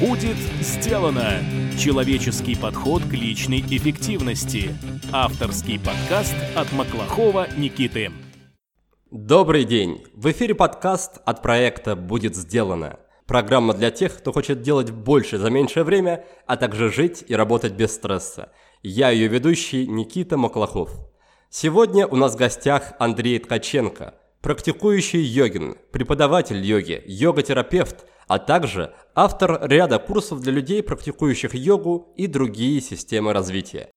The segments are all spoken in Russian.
Будет сделано! Человеческий подход к личной эффективности. Авторский подкаст от Маклахова Никиты. Добрый день! В эфире подкаст от проекта «Будет сделано». Программа для тех, кто хочет делать больше за меньшее время, а также жить и работать без стресса. Я ее ведущий Никита Маклахов. Сегодня у нас в гостях Андрей Ткаченко, практикующий йогин, преподаватель йоги, йога-терапевт, а также автор ряда курсов для людей, практикующих йогу и другие системы развития.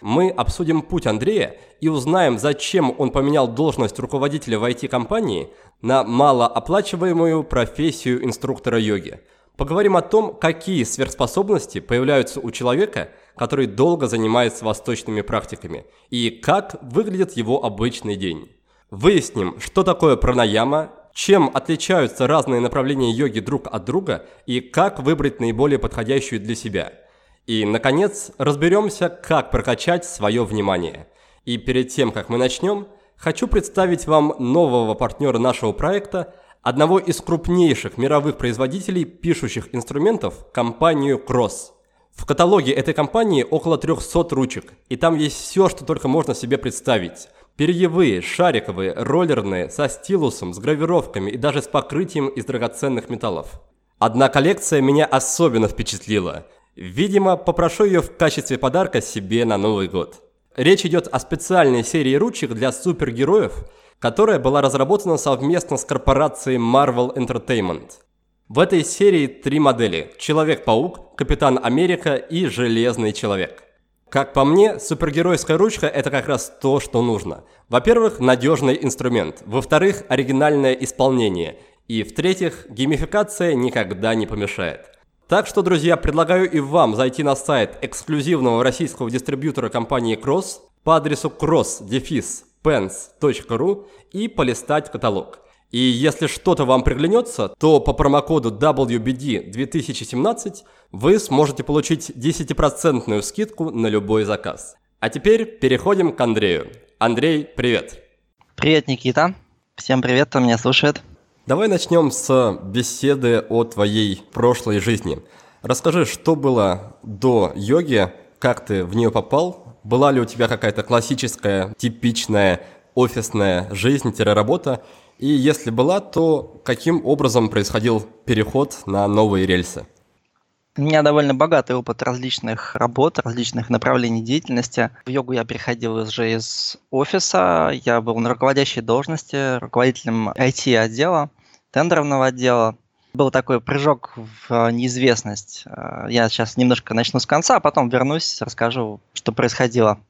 Мы обсудим путь Андрея и узнаем, зачем он поменял должность руководителя в IT-компании на малооплачиваемую профессию инструктора йоги. Поговорим о том, какие сверхспособности появляются у человека, который долго занимается восточными практиками, и как выглядит его обычный день. Выясним, что такое пранаяма, чем отличаются разные направления йоги друг от друга и как выбрать наиболее подходящую для себя. И, наконец, разберемся, как прокачать свое внимание. И перед тем, как мы начнем, хочу представить вам нового партнера нашего проекта, одного из крупнейших мировых производителей пишущих инструментов, компанию Cross. В каталоге этой компании около 300 ручек, и там есть все, что только можно себе представить – Перьевые, шариковые, роллерные, со стилусом, с гравировками и даже с покрытием из драгоценных металлов. Одна коллекция меня особенно впечатлила. Видимо, попрошу ее в качестве подарка себе на Новый год. Речь идет о специальной серии ручек для супергероев, которая была разработана совместно с корпорацией Marvel Entertainment. В этой серии три модели – Человек-паук, Капитан Америка и Железный Человек. Как по мне, супергеройская ручка – это как раз то, что нужно. Во-первых, надежный инструмент. Во-вторых, оригинальное исполнение. И в-третьих, геймификация никогда не помешает. Так что, друзья, предлагаю и вам зайти на сайт эксклюзивного российского дистрибьютора компании Cross по адресу cross-pens.ru и полистать каталог. И если что-то вам приглянется, то по промокоду WBD2017 вы сможете получить 10% скидку на любой заказ. А теперь переходим к Андрею. Андрей, привет. Привет, Никита. Всем привет, кто меня слушает. Давай начнем с беседы о твоей прошлой жизни. Расскажи, что было до йоги, как ты в нее попал, была ли у тебя какая-то классическая, типичная офисная жизнь-работа, и если была, то каким образом происходил переход на новые рельсы? У меня довольно богатый опыт различных работ, различных направлений деятельности. В йогу я приходил уже из офиса, я был на руководящей должности, руководителем IT-отдела, тендерного отдела. Был такой прыжок в неизвестность. Я сейчас немножко начну с конца, а потом вернусь, расскажу, что происходило.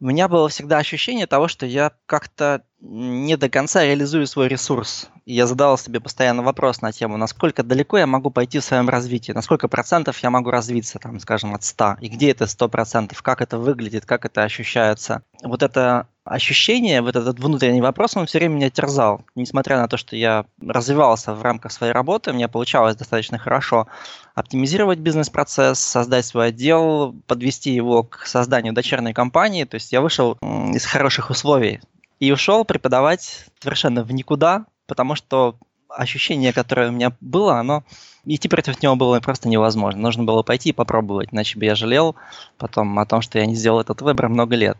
У меня было всегда ощущение того, что я как-то не до конца реализую свой ресурс. И я задавал себе постоянно вопрос на тему, насколько далеко я могу пойти в своем развитии, на сколько процентов я могу развиться, там, скажем, от 100, и где это 100 процентов, как это выглядит, как это ощущается. Вот это ощущение, вот этот внутренний вопрос, он все время меня терзал. Несмотря на то, что я развивался в рамках своей работы, мне получалось достаточно хорошо оптимизировать бизнес-процесс, создать свой отдел, подвести его к созданию дочерней компании. То есть я вышел из хороших условий и ушел преподавать совершенно в никуда, потому что ощущение, которое у меня было, оно идти против него было просто невозможно. Нужно было пойти и попробовать, иначе бы я жалел потом о том, что я не сделал этот выбор много лет.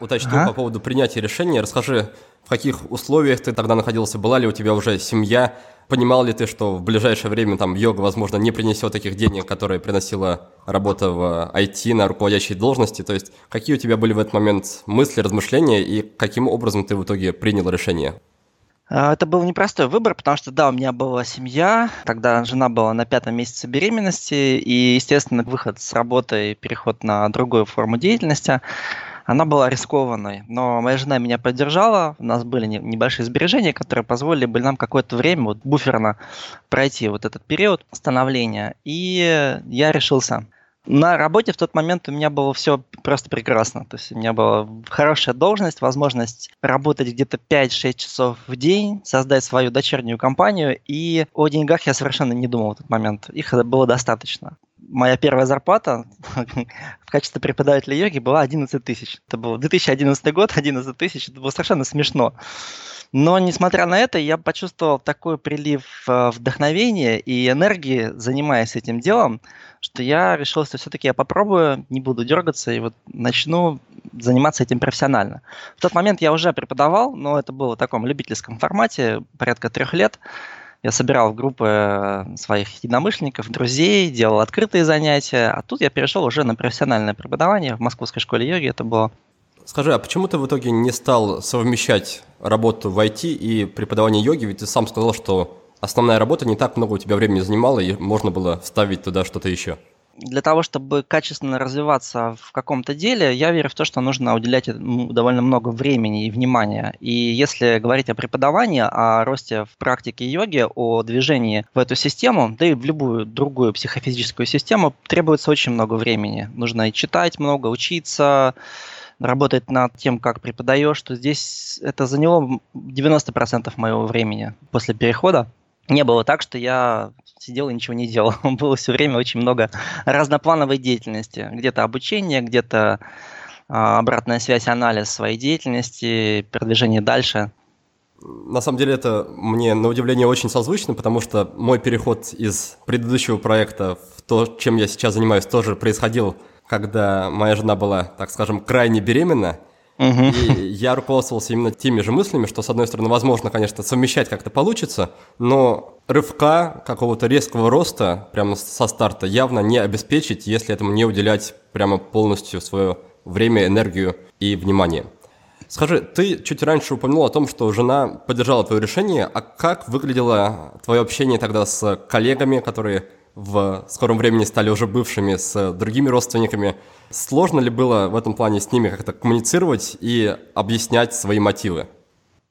Уточню ага. по поводу принятия решения. Расскажи, в каких условиях ты тогда находился? Была ли у тебя уже семья? Понимал ли ты, что в ближайшее время там йога, возможно, не принесет таких денег, которые приносила работа в IT на руководящей должности? То есть какие у тебя были в этот момент мысли, размышления и каким образом ты в итоге принял решение? А, это был непростой выбор, потому что, да, у меня была семья, тогда жена была на пятом месяце беременности, и, естественно, выход с работы и переход на другую форму деятельности – она была рискованной, но моя жена меня поддержала, у нас были небольшие сбережения, которые позволили бы нам какое-то время вот буферно пройти вот этот период становления, и я решился. На работе в тот момент у меня было все просто прекрасно. То есть у меня была хорошая должность, возможность работать где-то 5-6 часов в день, создать свою дочернюю компанию, и о деньгах я совершенно не думал в тот момент. Их было достаточно моя первая зарплата в качестве преподавателя йоги была 11 тысяч. Это был 2011 год, 11 тысяч, это было совершенно смешно. Но, несмотря на это, я почувствовал такой прилив э, вдохновения и энергии, занимаясь этим делом, что я решил, что все-таки я попробую, не буду дергаться и вот начну заниматься этим профессионально. В тот момент я уже преподавал, но это было в таком любительском формате, порядка трех лет. Я собирал в группы э, своих единомышленников, друзей, делал открытые занятия, а тут я перешел уже на профессиональное преподавание в Московской школе йоги. Это было Скажи, а почему ты в итоге не стал совмещать работу в IT и преподавание йоги? Ведь ты сам сказал, что основная работа не так много у тебя времени занимала, и можно было вставить туда что-то еще. Для того, чтобы качественно развиваться в каком-то деле, я верю в то, что нужно уделять довольно много времени и внимания. И если говорить о преподавании, о росте в практике йоги, о движении в эту систему, да и в любую другую психофизическую систему, требуется очень много времени. Нужно и читать много, учиться, работать над тем, как преподаешь, что здесь это заняло 90% моего времени после перехода. Не было так, что я сидел и ничего не делал. Было все время очень много разноплановой деятельности. Где-то обучение, где-то а, обратная связь, анализ своей деятельности, продвижение дальше. На самом деле это мне на удивление очень созвучно, потому что мой переход из предыдущего проекта в то, чем я сейчас занимаюсь, тоже происходил когда моя жена была, так скажем, крайне беременна, Угу. И я руководствовался именно теми же мыслями, что, с одной стороны, возможно, конечно, совмещать как-то получится, но рывка какого-то резкого роста прямо со старта явно не обеспечить, если этому не уделять прямо полностью свое время, энергию и внимание. Скажи, ты чуть раньше упомянул о том, что жена поддержала твое решение, а как выглядело твое общение тогда с коллегами, которые в скором времени стали уже бывшими с другими родственниками. Сложно ли было в этом плане с ними как-то коммуницировать и объяснять свои мотивы?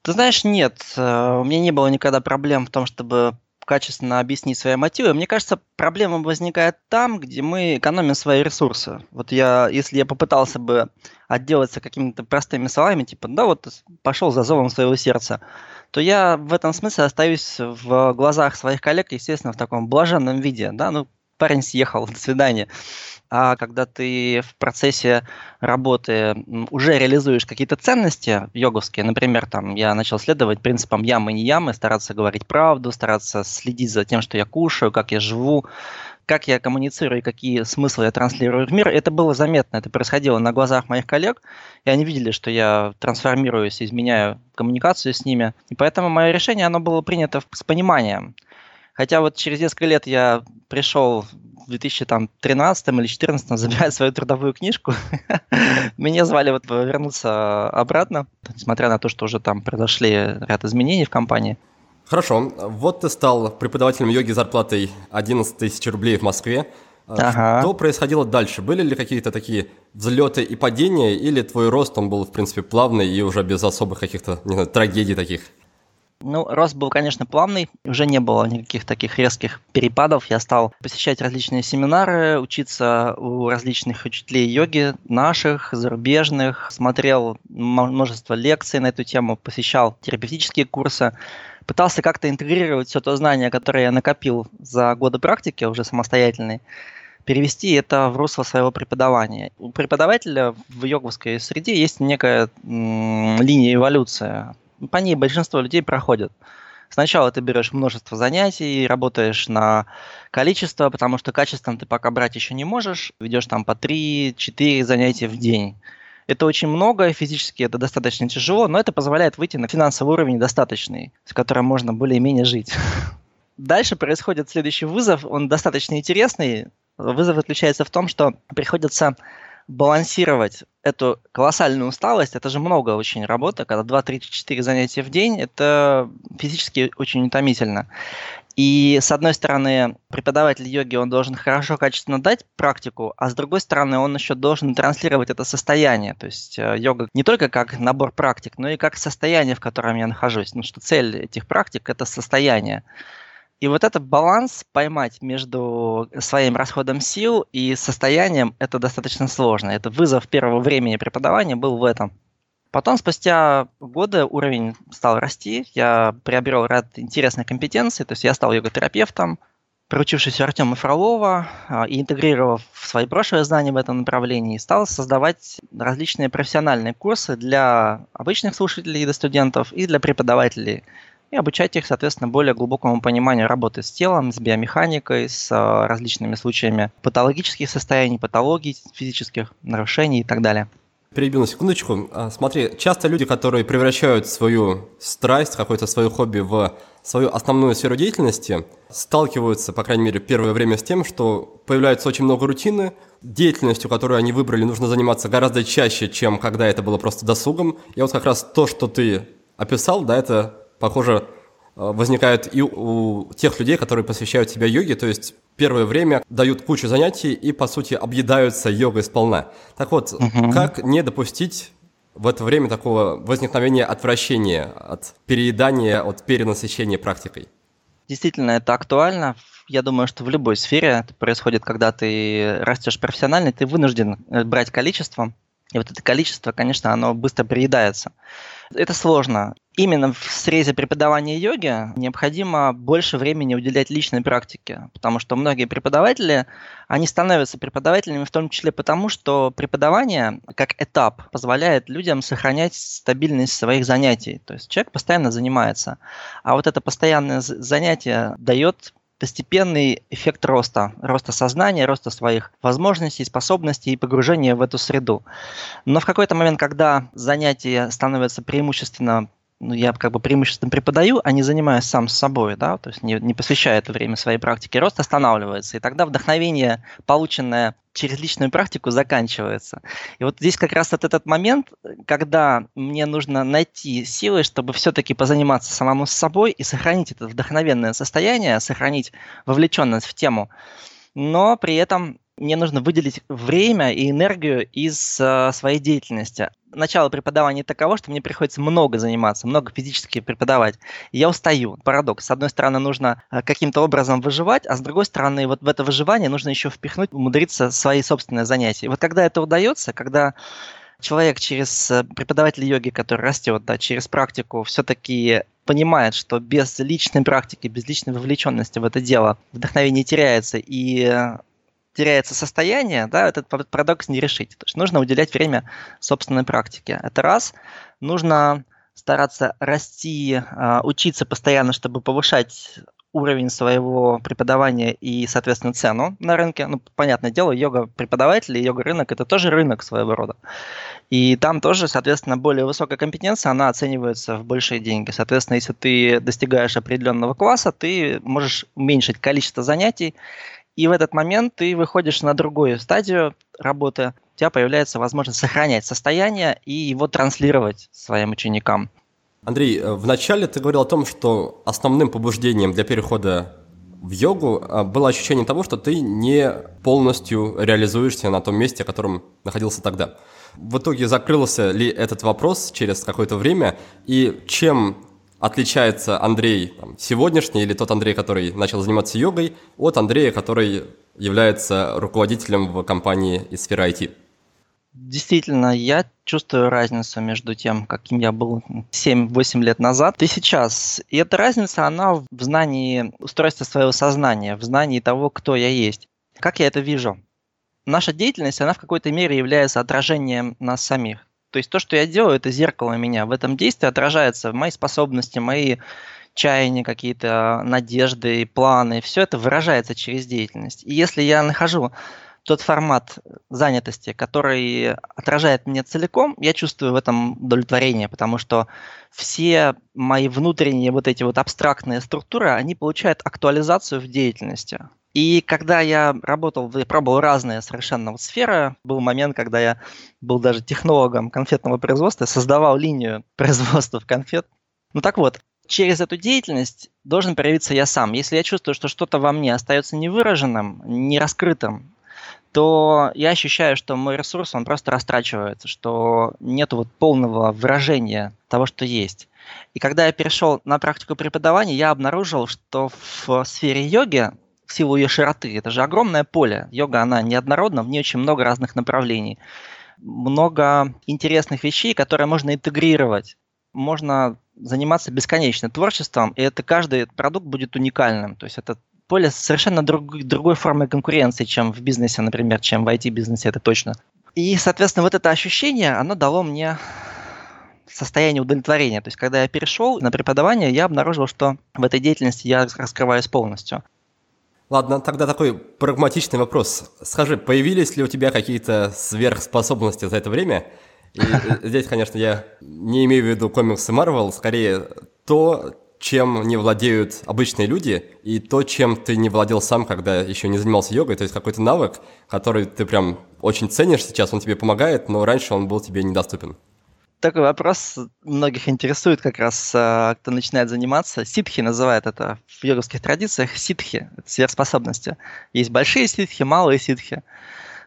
Ты знаешь, нет. Э, у меня не было никогда проблем в том, чтобы качественно объяснить свои мотивы. Мне кажется, проблема возникает там, где мы экономим свои ресурсы. Вот я, если я попытался бы отделаться какими-то простыми словами, типа, да, вот пошел за зовом своего сердца, то я в этом смысле остаюсь в глазах своих коллег, естественно, в таком блаженном виде. Да? Ну, парень съехал, до свидания. А когда ты в процессе работы уже реализуешь какие-то ценности йоговские, например, там я начал следовать принципам ямы не ямы, стараться говорить правду, стараться следить за тем, что я кушаю, как я живу, как я коммуницирую, какие смыслы я транслирую в мир, это было заметно, это происходило на глазах моих коллег, и они видели, что я трансформируюсь, изменяю коммуникацию с ними, и поэтому мое решение, оно было принято с пониманием. Хотя вот через несколько лет я пришел в 2013 или 2014 забирать свою трудовую книжку. Меня звали вот вернуться обратно, несмотря на то, что уже там произошли ряд изменений в компании. Хорошо. Вот ты стал преподавателем йоги зарплатой 11 тысяч рублей в Москве. Ага. Что происходило дальше? Были ли какие-то такие взлеты и падения, или твой рост, он был, в принципе, плавный и уже без особых каких-то, не знаю, трагедий таких? Ну, рост был, конечно, плавный, уже не было никаких таких резких перепадов. Я стал посещать различные семинары, учиться у различных учителей йоги, наших, зарубежных, смотрел множество лекций на эту тему, посещал терапевтические курсы пытался как-то интегрировать все то знание, которое я накопил за годы практики уже самостоятельной, перевести это в русло своего преподавания. У преподавателя в йоговской среде есть некая м- линия эволюции. По ней большинство людей проходят. Сначала ты берешь множество занятий, работаешь на количество, потому что качеством ты пока брать еще не можешь. Ведешь там по 3-4 занятия в день. Это очень много, физически это достаточно тяжело, но это позволяет выйти на финансовый уровень достаточный, с которым можно более-менее жить. Дальше происходит следующий вызов, он достаточно интересный. Вызов заключается в том, что приходится балансировать эту колоссальную усталость, это же много очень работы, когда 2, 3, 4 занятия в день, это физически очень утомительно. И с одной стороны, преподаватель йоги, он должен хорошо, качественно дать практику, а с другой стороны, он еще должен транслировать это состояние. То есть э, йога не только как набор практик, но и как состояние, в котором я нахожусь. Ну что цель этих практик – это состояние. И вот этот баланс поймать между своим расходом сил и состоянием – это достаточно сложно. Это вызов первого времени преподавания был в этом. Потом, спустя годы, уровень стал расти, я приобрел ряд интересных компетенций, то есть я стал йога-терапевтом, проучившись у Артема Фролова а, и интегрировав свои прошлые знания в этом направлении, стал создавать различные профессиональные курсы для обычных слушателей и студентов и для преподавателей и обучать их, соответственно, более глубокому пониманию работы с телом, с биомеханикой, с а, различными случаями патологических состояний, патологий, физических нарушений и так далее. Перебью на секундочку. А, смотри, часто люди, которые превращают свою страсть, какое-то свое хобби в свою основную сферу деятельности, сталкиваются, по крайней мере, первое время с тем, что появляется очень много рутины, деятельностью, которую они выбрали, нужно заниматься гораздо чаще, чем когда это было просто досугом. И вот как раз то, что ты описал, да, это, похоже, а, возникает и у тех людей, которые посвящают себя йоге, то есть первое время дают кучу занятий и, по сути, объедаются йогой сполна. Так вот, угу. как не допустить в это время такого возникновения отвращения от переедания, от перенасыщения практикой? Действительно, это актуально. Я думаю, что в любой сфере это происходит, когда ты растешь профессионально, ты вынужден э, брать количеством, и вот это количество, конечно, оно быстро приедается. Это сложно. Именно в срезе преподавания йоги необходимо больше времени уделять личной практике, потому что многие преподаватели, они становятся преподавателями в том числе потому, что преподавание как этап позволяет людям сохранять стабильность своих занятий. То есть человек постоянно занимается. А вот это постоянное занятие дает постепенный эффект роста, роста сознания, роста своих возможностей, способностей и погружения в эту среду. Но в какой-то момент, когда занятия становятся преимущественно ну, я как бы преимущественно преподаю, а не занимаюсь сам с собой, да, то есть не, не посвящаю это время своей практике, рост останавливается, и тогда вдохновение, полученное через личную практику, заканчивается. И вот здесь как раз вот этот момент, когда мне нужно найти силы, чтобы все-таки позаниматься самому с собой и сохранить это вдохновенное состояние, сохранить вовлеченность в тему, но при этом мне нужно выделить время и энергию из э, своей деятельности. Начало преподавания таково, что мне приходится много заниматься, много физически преподавать. И я устаю. Парадокс. С одной стороны, нужно э, каким-то образом выживать, а с другой стороны, вот в это выживание нужно еще впихнуть, умудриться свои собственные занятия. И вот когда это удается, когда человек через э, преподаватель йоги, который растет, да, через практику, все-таки понимает, что без личной практики, без личной вовлеченности в это дело вдохновение теряется, и э, теряется состояние, да, этот парадокс не решить. То есть нужно уделять время собственной практике. Это раз. Нужно стараться расти, а, учиться постоянно, чтобы повышать уровень своего преподавания и, соответственно, цену на рынке. Ну, понятное дело, йога-преподаватели, йога-рынок – это тоже рынок своего рода. И там тоже, соответственно, более высокая компетенция, она оценивается в большие деньги. Соответственно, если ты достигаешь определенного класса, ты можешь уменьшить количество занятий и в этот момент ты выходишь на другую стадию работы, у тебя появляется возможность сохранять состояние и его транслировать своим ученикам. Андрей, э, вначале ты говорил о том, что основным побуждением для перехода в йогу э, было ощущение того, что ты не полностью реализуешься на том месте, в котором находился тогда. В итоге закрылся ли этот вопрос через какое-то время, и чем отличается Андрей там, сегодняшний или тот Андрей, который начал заниматься йогой, от Андрея, который является руководителем в компании из сферы IT? Действительно, я чувствую разницу между тем, каким я был 7-8 лет назад и сейчас. И эта разница, она в знании устройства своего сознания, в знании того, кто я есть. Как я это вижу? Наша деятельность, она в какой-то мере является отражением нас самих. То есть то, что я делаю, это зеркало меня. В этом действии отражаются мои способности, мои чаяния, какие-то надежды, планы. Все это выражается через деятельность. И если я нахожу тот формат занятости, который отражает меня целиком, я чувствую в этом удовлетворение, потому что все мои внутренние вот эти вот абстрактные структуры, они получают актуализацию в деятельности. И когда я работал, я пробовал разные совершенно вот сферы, был момент, когда я был даже технологом конфетного производства, создавал линию производства конфет. Ну так вот, через эту деятельность должен проявиться я сам. Если я чувствую, что что-то во мне остается невыраженным, не раскрытым, то я ощущаю, что мой ресурс, он просто растрачивается, что нет вот полного выражения того, что есть. И когда я перешел на практику преподавания, я обнаружил, что в сфере йоги в силу ее широты. Это же огромное поле. Йога, она неоднородна, в ней очень много разных направлений. Много интересных вещей, которые можно интегрировать. Можно заниматься бесконечно творчеством, и это каждый продукт будет уникальным. То есть это поле совершенно друг, другой формы конкуренции, чем в бизнесе, например, чем в IT-бизнесе, это точно. И, соответственно, вот это ощущение, оно дало мне состояние удовлетворения. То есть, когда я перешел на преподавание, я обнаружил, что в этой деятельности я раскрываюсь полностью. Ладно, тогда такой прагматичный вопрос. Скажи, появились ли у тебя какие-то сверхспособности за это время? И здесь, конечно, я не имею в виду комиксы Marvel, скорее то, чем не владеют обычные люди, и то, чем ты не владел сам, когда еще не занимался йогой, то есть какой-то навык, который ты прям очень ценишь сейчас, он тебе помогает, но раньше он был тебе недоступен такой вопрос многих интересует как раз, а, кто начинает заниматься. Ситхи называют это в йоговских традициях. Ситхи – это сверхспособности. Есть большие ситхи, малые ситхи.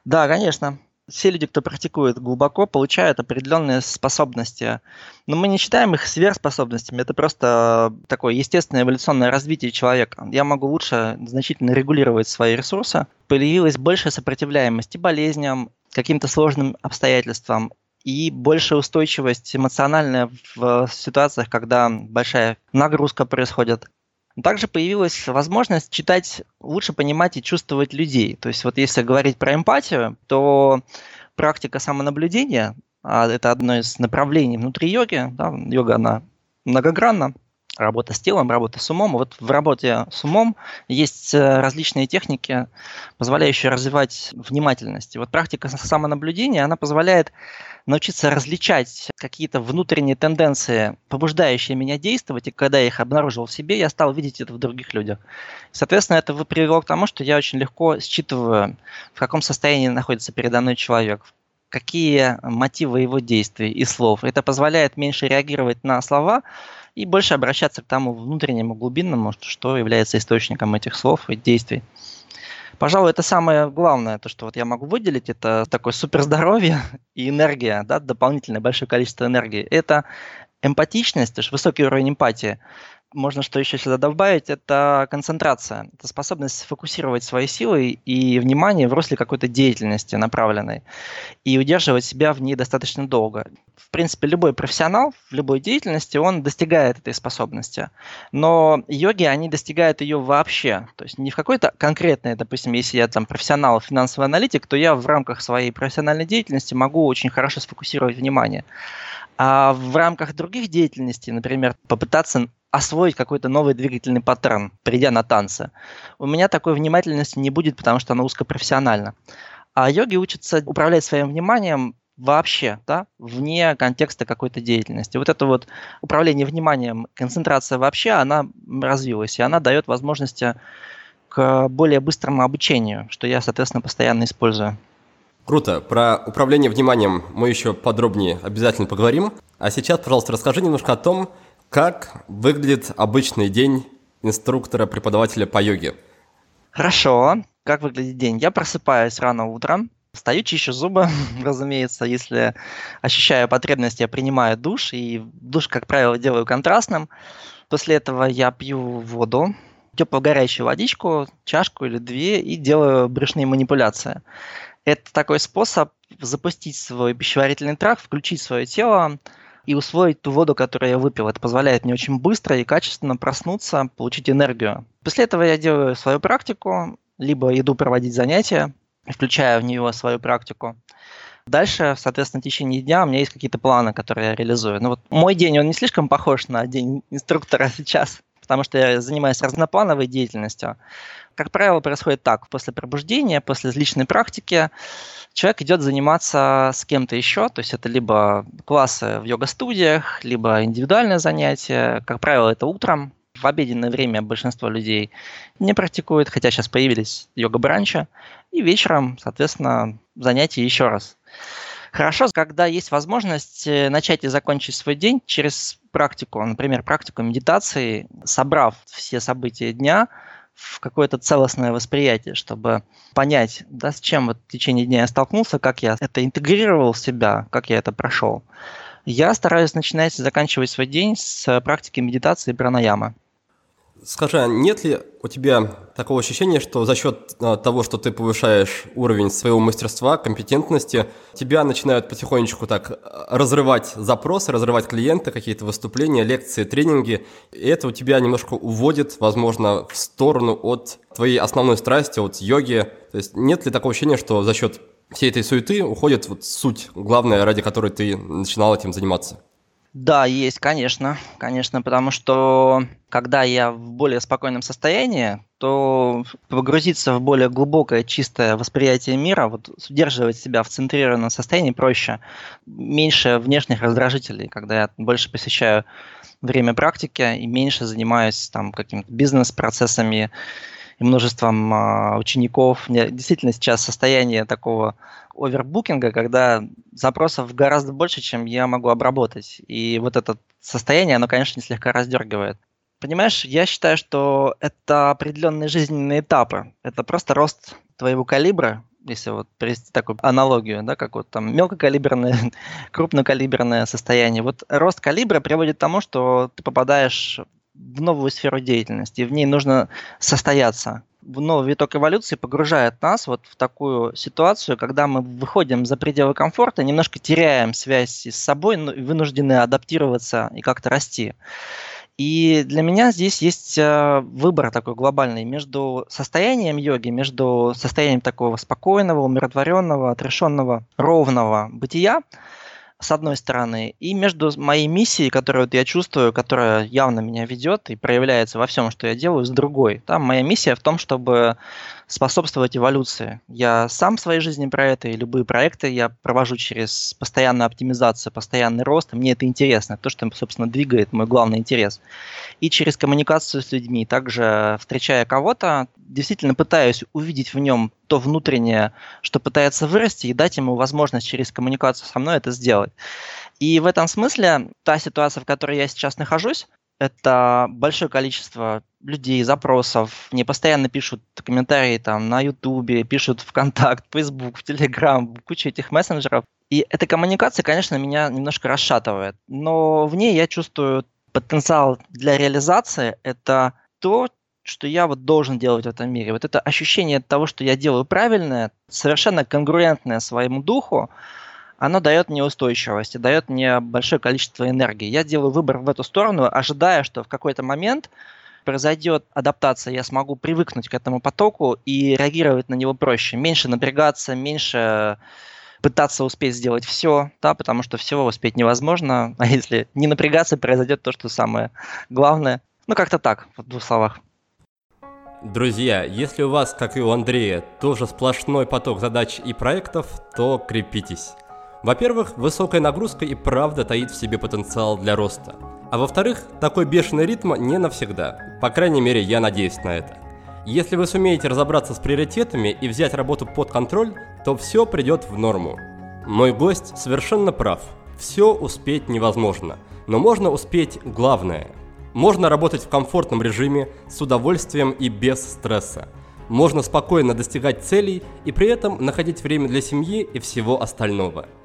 Да, конечно. Все люди, кто практикует глубоко, получают определенные способности. Но мы не считаем их сверхспособностями. Это просто такое естественное эволюционное развитие человека. Я могу лучше значительно регулировать свои ресурсы. Появилась большая сопротивляемость и болезням, каким-то сложным обстоятельствам, и большая устойчивость эмоциональная в ситуациях, когда большая нагрузка происходит. Также появилась возможность читать, лучше понимать и чувствовать людей. То есть вот если говорить про эмпатию, то практика самонаблюдения, а это одно из направлений внутри йоги, да, йога она многогранна, работа с телом, работа с умом. Вот в работе с умом есть э, различные техники, позволяющие развивать внимательность. И вот практика самонаблюдения, она позволяет научиться различать какие-то внутренние тенденции, побуждающие меня действовать, и когда я их обнаружил в себе, я стал видеть это в других людях. Соответственно, это привело к тому, что я очень легко считываю, в каком состоянии находится передо мной человек, какие мотивы его действий и слов. Это позволяет меньше реагировать на слова, и больше обращаться к тому внутреннему, глубинному, что является источником этих слов и действий. Пожалуй, это самое главное, то, что вот я могу выделить, это такое суперздоровье и энергия, да, дополнительное большое количество энергии. Это эмпатичность, то есть высокий уровень эмпатии, можно что еще сюда добавить, это концентрация. Это способность сфокусировать свои силы и внимание в русле какой-то деятельности направленной и удерживать себя в ней достаточно долго. В принципе, любой профессионал в любой деятельности, он достигает этой способности. Но йоги, они достигают ее вообще. То есть не в какой-то конкретной, допустим, если я там профессионал, финансовый аналитик, то я в рамках своей профессиональной деятельности могу очень хорошо сфокусировать внимание. А в рамках других деятельностей, например, попытаться освоить какой-то новый двигательный паттерн, придя на танцы. У меня такой внимательности не будет, потому что она узкопрофессиональна. А йоги учатся управлять своим вниманием вообще, да, вне контекста какой-то деятельности. Вот это вот управление вниманием, концентрация вообще, она развилась, и она дает возможности к более быстрому обучению, что я, соответственно, постоянно использую. Круто. Про управление вниманием мы еще подробнее обязательно поговорим. А сейчас, пожалуйста, расскажи немножко о том, как выглядит обычный день инструктора, преподавателя по йоге? Хорошо. Как выглядит день? Я просыпаюсь рано утром, Встаю, чищу зубы, разумеется, если ощущаю потребность, я принимаю душ, и душ, как правило, делаю контрастным. После этого я пью воду, теплую горячую водичку, чашку или две, и делаю брюшные манипуляции. Это такой способ запустить свой пищеварительный тракт, включить свое тело, и усвоить ту воду, которую я выпил. Это позволяет мне очень быстро и качественно проснуться, получить энергию. После этого я делаю свою практику, либо иду проводить занятия, включая в нее свою практику. Дальше, соответственно, в течение дня у меня есть какие-то планы, которые я реализую. Но вот мой день, он не слишком похож на день инструктора сейчас, потому что я занимаюсь разноплановой деятельностью. Как правило, происходит так. После пробуждения, после личной практики человек идет заниматься с кем-то еще. То есть это либо классы в йога-студиях, либо индивидуальное занятие. Как правило, это утром. В обеденное время большинство людей не практикует, хотя сейчас появились йога-бранчи. И вечером, соответственно, занятия еще раз. Хорошо, когда есть возможность э, начать и закончить свой день через практику, например, практику медитации, собрав все события дня – в какое-то целостное восприятие, чтобы понять, да, с чем вот в течение дня я столкнулся, как я это интегрировал в себя, как я это прошел. Я стараюсь начинать и заканчивать свой день с практики медитации пранаямы. Скажи, а нет ли у тебя такого ощущения, что за счет а, того, что ты повышаешь уровень своего мастерства, компетентности, тебя начинают потихонечку так а, разрывать запросы, разрывать клиенты, какие-то выступления, лекции, тренинги, и это у тебя немножко уводит, возможно, в сторону от твоей основной страсти, от йоги. То есть нет ли такого ощущения, что за счет всей этой суеты уходит вот суть, главная, ради которой ты начинал этим заниматься? Да, есть, конечно, конечно, потому что когда я в более спокойном состоянии, то погрузиться в более глубокое, чистое восприятие мира, вот удерживать себя в центрированном состоянии проще, меньше внешних раздражителей, когда я больше посещаю время практики и меньше занимаюсь там какими-то бизнес-процессами и множеством э, учеников. Действительно сейчас состояние такого овербукинга, когда запросов гораздо больше, чем я могу обработать. И вот это состояние, оно, конечно, слегка раздергивает. Понимаешь, я считаю, что это определенные жизненные этапы. Это просто рост твоего калибра, если вот привести такую аналогию, да, как вот там мелкокалиберное, крупнокалиберное состояние. Вот рост калибра приводит к тому, что ты попадаешь в новую сферу деятельности, и в ней нужно состояться новый виток эволюции погружает нас вот в такую ситуацию, когда мы выходим за пределы комфорта, немножко теряем связь с собой, вынуждены адаптироваться и как-то расти. И для меня здесь есть э, выбор такой глобальный между состоянием йоги, между состоянием такого спокойного, умиротворенного, отрешенного, ровного бытия, с одной стороны, и между моей миссией, которую вот я чувствую, которая явно меня ведет и проявляется во всем, что я делаю, с другой. Там моя миссия в том, чтобы способствовать эволюции. Я сам в своей жизни про это, и любые проекты я провожу через постоянную оптимизацию, постоянный рост, мне это интересно, то, что, собственно, двигает мой главный интерес. И через коммуникацию с людьми, также встречая кого-то, действительно пытаюсь увидеть в нем то внутреннее, что пытается вырасти, и дать ему возможность через коммуникацию со мной это сделать. И в этом смысле та ситуация, в которой я сейчас нахожусь, это большое количество людей, запросов. Мне постоянно пишут комментарии там на Ютубе, пишут ВКонтакт, Фейсбук, Телеграм, куча этих мессенджеров. И эта коммуникация, конечно, меня немножко расшатывает. Но в ней я чувствую потенциал для реализации. Это то, что я вот должен делать в этом мире. Вот это ощущение того, что я делаю правильное, совершенно конгруентное своему духу, оно дает мне устойчивость и дает мне большое количество энергии. Я делаю выбор в эту сторону, ожидая, что в какой-то момент произойдет адаптация, я смогу привыкнуть к этому потоку и реагировать на него проще. Меньше напрягаться, меньше пытаться успеть сделать все, да, потому что всего успеть невозможно, а если не напрягаться, произойдет то, что самое главное. Ну, как-то так, в двух словах. Друзья, если у вас, как и у Андрея, тоже сплошной поток задач и проектов, то крепитесь. Во-первых, высокая нагрузка и правда таит в себе потенциал для роста. А во-вторых, такой бешеный ритм не навсегда. По крайней мере, я надеюсь на это. Если вы сумеете разобраться с приоритетами и взять работу под контроль, то все придет в норму. Мой гость совершенно прав. Все успеть невозможно, но можно успеть главное. Можно работать в комфортном режиме, с удовольствием и без стресса. Можно спокойно достигать целей и при этом находить время для семьи и всего остального –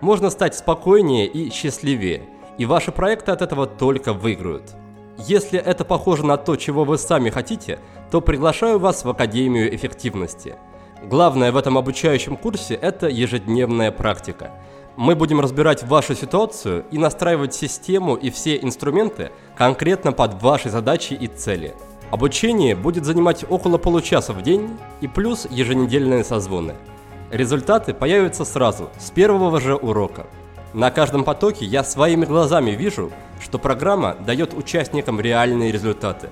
можно стать спокойнее и счастливее, и ваши проекты от этого только выиграют. Если это похоже на то, чего вы сами хотите, то приглашаю вас в Академию эффективности. Главное в этом обучающем курсе – это ежедневная практика. Мы будем разбирать вашу ситуацию и настраивать систему и все инструменты конкретно под ваши задачи и цели. Обучение будет занимать около получаса в день и плюс еженедельные созвоны – Результаты появятся сразу, с первого же урока. На каждом потоке я своими глазами вижу, что программа дает участникам реальные результаты.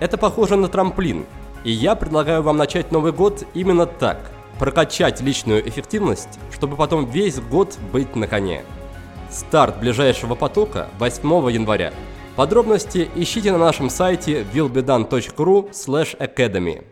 Это похоже на трамплин, и я предлагаю вам начать Новый год именно так. Прокачать личную эффективность, чтобы потом весь год быть на коне. Старт ближайшего потока 8 января. Подробности ищите на нашем сайте willbedone.ru academy.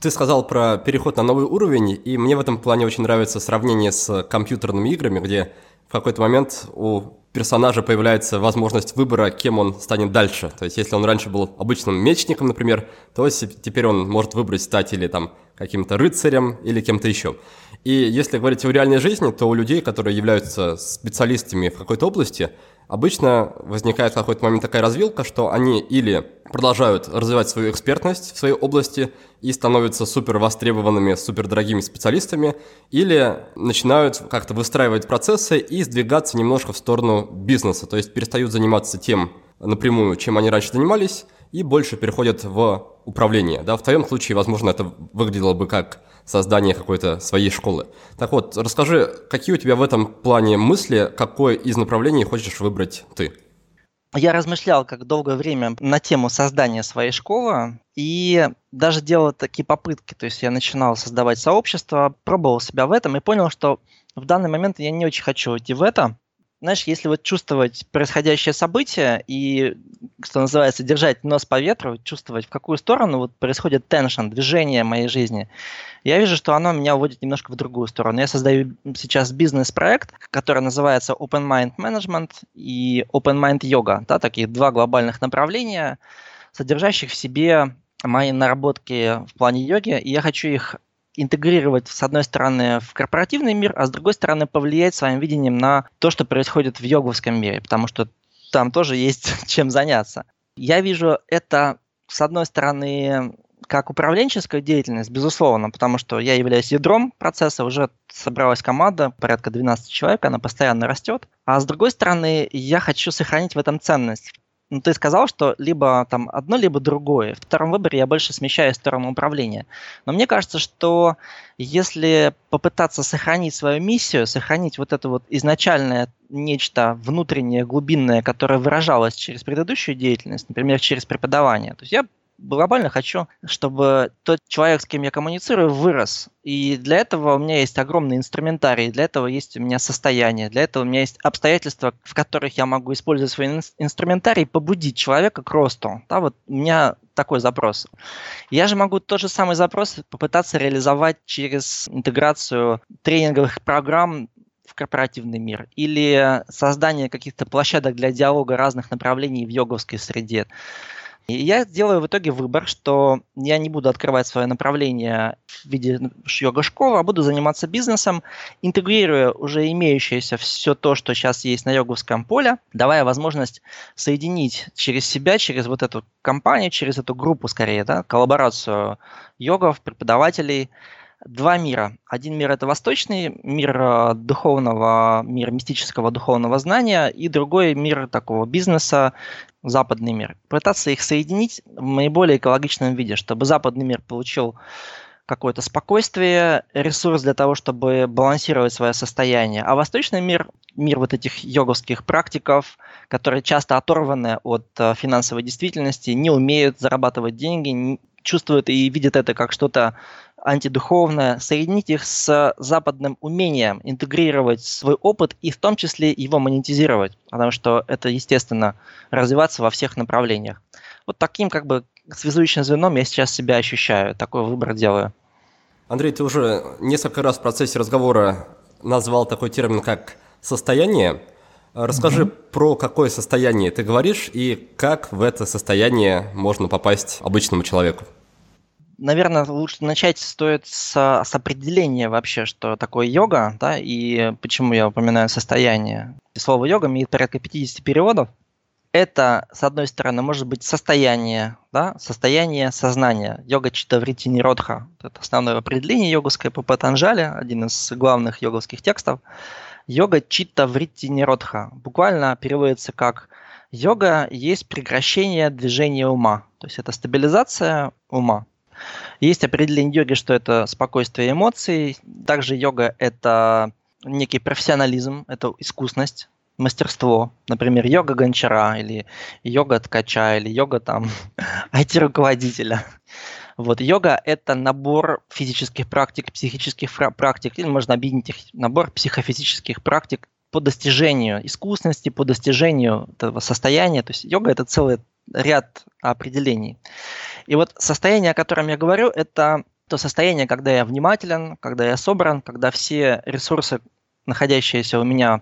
Ты сказал про переход на новый уровень, и мне в этом плане очень нравится сравнение с компьютерными играми, где в какой-то момент у персонажа появляется возможность выбора, кем он станет дальше. То есть, если он раньше был обычным мечником, например, то теперь он может выбрать стать или там каким-то рыцарем, или кем-то еще. И если говорить о реальной жизни, то у людей, которые являются специалистами в какой-то области, обычно возникает в какой-то момент такая развилка, что они или продолжают развивать свою экспертность в своей области и становятся супер востребованными, супер дорогими специалистами, или начинают как-то выстраивать процессы и сдвигаться немножко в сторону бизнеса, то есть перестают заниматься тем напрямую, чем они раньше занимались, и больше переходят в управление. Да? В твоем случае, возможно, это выглядело бы как создание какой-то своей школы. Так вот, расскажи, какие у тебя в этом плане мысли, какое из направлений хочешь выбрать ты? Я размышлял как долгое время на тему создания своей школы и даже делал такие попытки. То есть я начинал создавать сообщество, пробовал себя в этом и понял, что в данный момент я не очень хочу идти в это, знаешь, если вот чувствовать происходящее событие и, что называется, держать нос по ветру, чувствовать, в какую сторону вот происходит теншн, движение моей жизни, я вижу, что оно меня уводит немножко в другую сторону. Я создаю сейчас бизнес-проект, который называется Open Mind Management и Open Mind Yoga, да, такие два глобальных направления, содержащих в себе мои наработки в плане йоги, и я хочу их интегрировать, с одной стороны, в корпоративный мир, а с другой стороны, повлиять своим видением на то, что происходит в йоговском мире, потому что там тоже есть чем заняться. Я вижу это, с одной стороны, как управленческая деятельность, безусловно, потому что я являюсь ядром процесса, уже собралась команда, порядка 12 человек, она постоянно растет. А с другой стороны, я хочу сохранить в этом ценность ну, ты сказал, что либо там одно, либо другое. В втором выборе я больше смещаюсь в сторону управления. Но мне кажется, что если попытаться сохранить свою миссию, сохранить вот это вот изначальное нечто внутреннее, глубинное, которое выражалось через предыдущую деятельность, например, через преподавание. То есть я глобально хочу, чтобы тот человек, с кем я коммуницирую, вырос. И для этого у меня есть огромный инструментарий, для этого есть у меня состояние, для этого у меня есть обстоятельства, в которых я могу использовать свой инструментарий, побудить человека к росту. Да, вот у меня такой запрос. Я же могу тот же самый запрос попытаться реализовать через интеграцию тренинговых программ в корпоративный мир или создание каких-то площадок для диалога разных направлений в йоговской среде. И я сделаю в итоге выбор, что я не буду открывать свое направление в виде йога-школы, а буду заниматься бизнесом, интегрируя уже имеющееся все то, что сейчас есть на йоговском поле, давая возможность соединить через себя, через вот эту компанию, через эту группу скорее, да, коллаборацию йогов, преподавателей, два мира. Один мир это восточный мир э, духовного, мир мистического духовного знания, и другой мир такого бизнеса, западный мир. Пытаться их соединить в наиболее экологичном виде, чтобы западный мир получил какое-то спокойствие, ресурс для того, чтобы балансировать свое состояние. А восточный мир, мир вот этих йоговских практиков, которые часто оторваны от э, финансовой действительности, не умеют зарабатывать деньги, чувствуют и видят это как что-то антидуховное, соединить их с западным умением интегрировать свой опыт и в том числе его монетизировать, потому что это, естественно, развиваться во всех направлениях. Вот таким как бы связующим звеном я сейчас себя ощущаю, такой выбор делаю. Андрей, ты уже несколько раз в процессе разговора назвал такой термин, как состояние. Расскажи угу. про какое состояние ты говоришь и как в это состояние можно попасть обычному человеку наверное, лучше начать стоит с, с определения вообще, что такое йога, да, и почему я упоминаю состояние. Слово йога имеет порядка 50 переводов. Это, с одной стороны, может быть состояние, да, состояние сознания. Йога чита врити ниродха. Это основное определение йоговское по Патанджали, один из главных йоговских текстов. Йога чита врити ниродха. Буквально переводится как йога есть прекращение движения ума. То есть это стабилизация ума. Есть определение йоги, что это спокойствие эмоций. Также йога – это некий профессионализм, это искусность, мастерство. Например, йога гончара или йога ткача или йога там IT-руководителя. Вот, йога – это набор физических практик, психических практик, или можно объединить их, набор психофизических практик по достижению искусности, по достижению этого состояния. То есть йога – это целый ряд определений. И вот состояние, о котором я говорю, это то состояние, когда я внимателен, когда я собран, когда все ресурсы, находящиеся у меня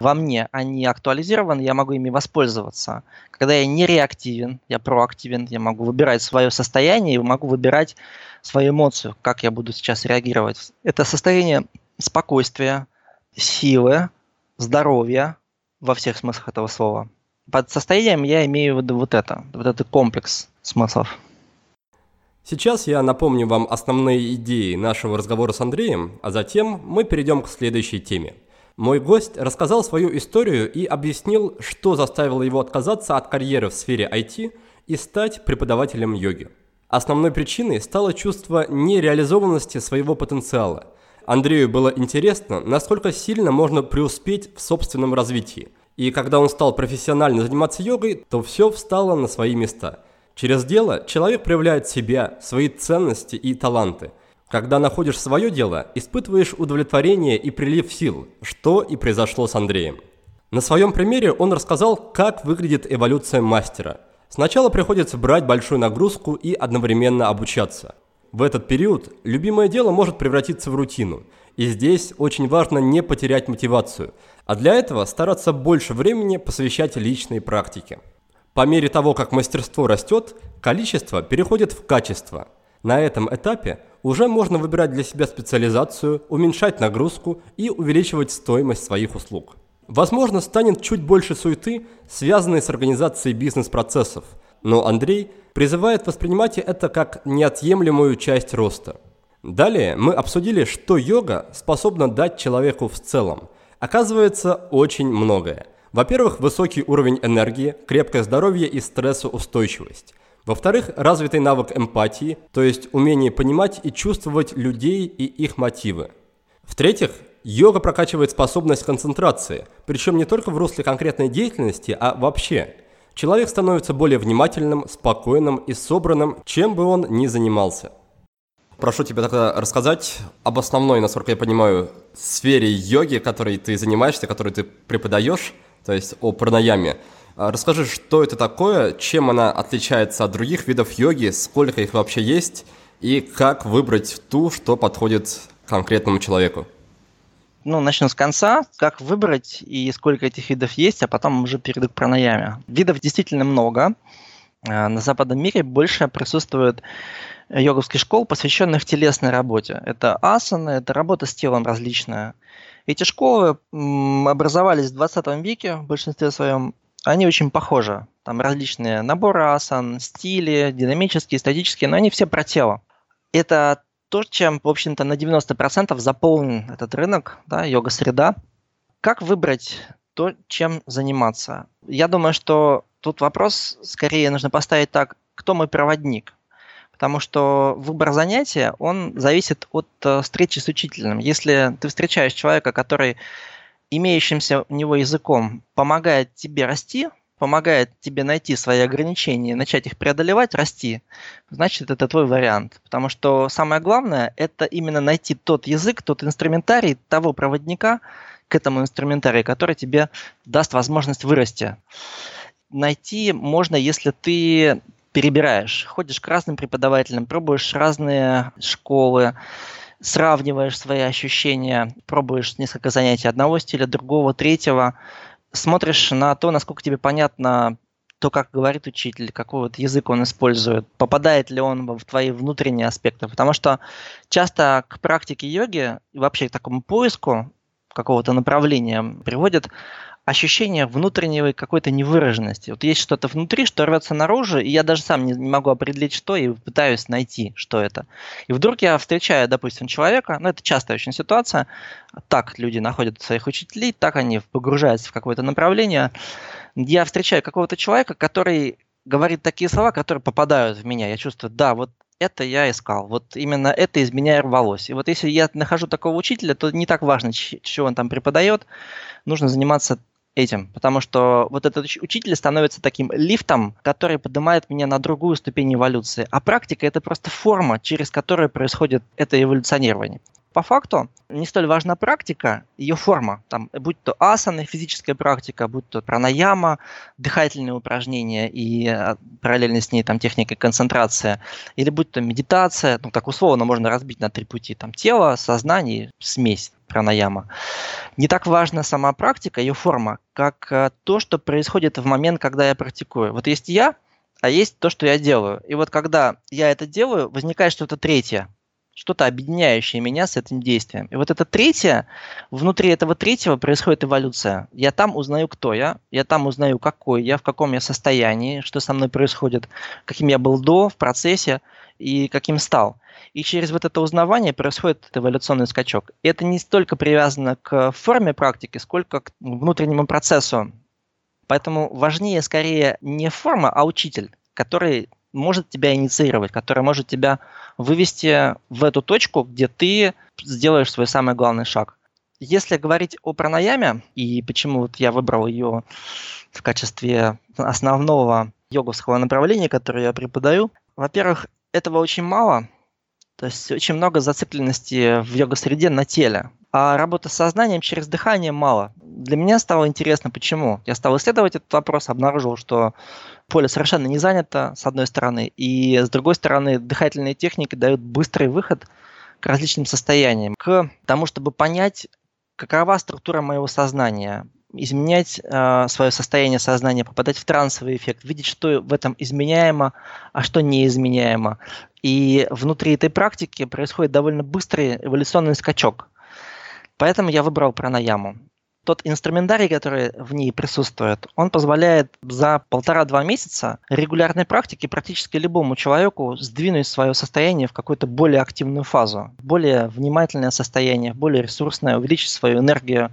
во мне, они актуализированы, я могу ими воспользоваться. Когда я не реактивен, я проактивен, я могу выбирать свое состояние и могу выбирать свою эмоцию, как я буду сейчас реагировать. Это состояние спокойствия, силы, здоровья, во всех смыслах этого слова. Под состоянием я имею в виду вот это, вот этот комплекс смыслов. Сейчас я напомню вам основные идеи нашего разговора с Андреем, а затем мы перейдем к следующей теме. Мой гость рассказал свою историю и объяснил, что заставило его отказаться от карьеры в сфере IT и стать преподавателем йоги. Основной причиной стало чувство нереализованности своего потенциала. Андрею было интересно, насколько сильно можно преуспеть в собственном развитии. И когда он стал профессионально заниматься йогой, то все встало на свои места. Через дело человек проявляет себя, свои ценности и таланты. Когда находишь свое дело, испытываешь удовлетворение и прилив сил, что и произошло с Андреем. На своем примере он рассказал, как выглядит эволюция мастера – Сначала приходится брать большую нагрузку и одновременно обучаться. В этот период любимое дело может превратиться в рутину, и здесь очень важно не потерять мотивацию, а для этого стараться больше времени посвящать личной практике. По мере того, как мастерство растет, количество переходит в качество. На этом этапе уже можно выбирать для себя специализацию, уменьшать нагрузку и увеличивать стоимость своих услуг. Возможно, станет чуть больше суеты, связанной с организацией бизнес-процессов, но Андрей призывает воспринимать это как неотъемлемую часть роста. Далее мы обсудили, что йога способна дать человеку в целом. Оказывается, очень многое. Во-первых, высокий уровень энергии, крепкое здоровье и стрессоустойчивость. Во-вторых, развитый навык эмпатии, то есть умение понимать и чувствовать людей и их мотивы. В-третьих, Йога прокачивает способность концентрации, причем не только в русле конкретной деятельности, а вообще. Человек становится более внимательным, спокойным и собранным, чем бы он ни занимался. Прошу тебя тогда рассказать об основной, насколько я понимаю, сфере йоги, которой ты занимаешься, которую ты преподаешь, то есть о пранаяме. А расскажи, что это такое, чем она отличается от других видов йоги, сколько их вообще есть, и как выбрать ту, что подходит конкретному человеку ну, начну с конца, как выбрать и сколько этих видов есть, а потом уже перейду к пранаяме. Видов действительно много. А, на западном мире больше присутствует йоговских школ, посвященных телесной работе. Это асаны, это работа с телом различная. Эти школы образовались в 20 веке в большинстве своем. Они очень похожи. Там различные наборы асан, стили, динамические, статические, но они все про тело. Это то, чем, в общем-то, на 90% заполнен этот рынок, да, йога-среда. Как выбрать то, чем заниматься? Я думаю, что тут вопрос скорее нужно поставить так, кто мой проводник? Потому что выбор занятия, он зависит от э, встречи с учителем. Если ты встречаешь человека, который имеющимся у него языком помогает тебе расти, помогает тебе найти свои ограничения, начать их преодолевать, расти, значит, это твой вариант. Потому что самое главное – это именно найти тот язык, тот инструментарий, того проводника к этому инструментарию, который тебе даст возможность вырасти. Найти можно, если ты перебираешь, ходишь к разным преподавателям, пробуешь разные школы, сравниваешь свои ощущения, пробуешь несколько занятий одного стиля, другого, третьего – смотришь на то, насколько тебе понятно то, как говорит учитель, какой вот язык он использует, попадает ли он в твои внутренние аспекты. Потому что часто к практике йоги и вообще к такому поиску какого-то направления приводит ощущение внутренней какой-то невыраженности. Вот есть что-то внутри, что рвется наружу, и я даже сам не, не могу определить, что, и пытаюсь найти, что это. И вдруг я встречаю, допустим, человека, ну это частая очень ситуация, так люди находят своих учителей, так они погружаются в какое-то направление. Я встречаю какого-то человека, который говорит такие слова, которые попадают в меня. Я чувствую, да, вот это я искал. Вот именно это из меня рвалось. И вот если я нахожу такого учителя, то не так важно, что он там преподает. Нужно заниматься этим, потому что вот этот учитель становится таким лифтом, который поднимает меня на другую ступень эволюции. А практика это просто форма, через которую происходит это эволюционирование. По факту не столь важна практика, ее форма. Там, будь то асаны, физическая практика, будь то пранаяма, дыхательные упражнения и а, параллельно с ней там техника концентрация, или будь то медитация, ну так условно можно разбить на три пути. Там тело, сознание, смесь пранаяма. Не так важна сама практика, ее форма, как э, то, что происходит в момент, когда я практикую. Вот есть я, а есть то, что я делаю. И вот когда я это делаю, возникает что-то третье. Что-то объединяющее меня с этим действием. И вот это третье, внутри этого третьего происходит эволюция. Я там узнаю, кто я, я там узнаю, какой я, в каком я состоянии, что со мной происходит, каким я был до, в процессе и каким стал. И через вот это узнавание происходит эволюционный скачок. И это не столько привязано к форме практики, сколько к внутреннему процессу. Поэтому важнее скорее не форма, а учитель, который может тебя инициировать, который может тебя вывести в эту точку, где ты сделаешь свой самый главный шаг. Если говорить о пранаяме, и почему вот я выбрал ее в качестве основного йоговского направления, которое я преподаю, во-первых, этого очень мало, то есть очень много зацикленности в йога-среде на теле. А работа с сознанием через дыхание мало. Для меня стало интересно, почему. Я стал исследовать этот вопрос, обнаружил, что поле совершенно не занято, с одной стороны, и с другой стороны, дыхательные техники дают быстрый выход к различным состояниям, к тому, чтобы понять, какова структура моего сознания, изменять э, свое состояние сознания, попадать в трансовый эффект, видеть, что в этом изменяемо, а что неизменяемо. И внутри этой практики происходит довольно быстрый эволюционный скачок. Поэтому я выбрал пранаяму. Тот инструментарий, который в ней присутствует, он позволяет за полтора-два месяца регулярной практики практически любому человеку сдвинуть свое состояние в какую-то более активную фазу, более внимательное состояние, более ресурсное, увеличить свою энергию,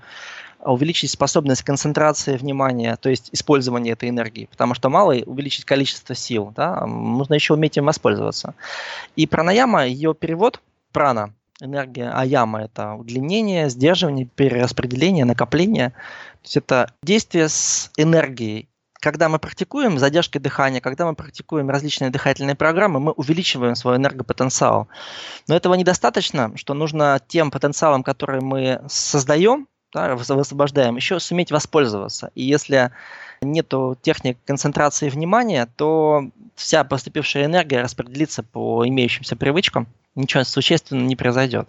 увеличить способность концентрации внимания, то есть использование этой энергии, потому что мало увеличить количество сил, да, нужно еще уметь им воспользоваться. И пранаяма, ее перевод, прана, энергия, а яма – это удлинение, сдерживание, перераспределение, накопление. То есть это действие с энергией. Когда мы практикуем задержки дыхания, когда мы практикуем различные дыхательные программы, мы увеличиваем свой энергопотенциал. Но этого недостаточно, что нужно тем потенциалом, который мы создаем, да, высвобождаем, еще суметь воспользоваться. И если нет техник концентрации внимания, то вся поступившая энергия распределится по имеющимся привычкам, ничего существенного не произойдет.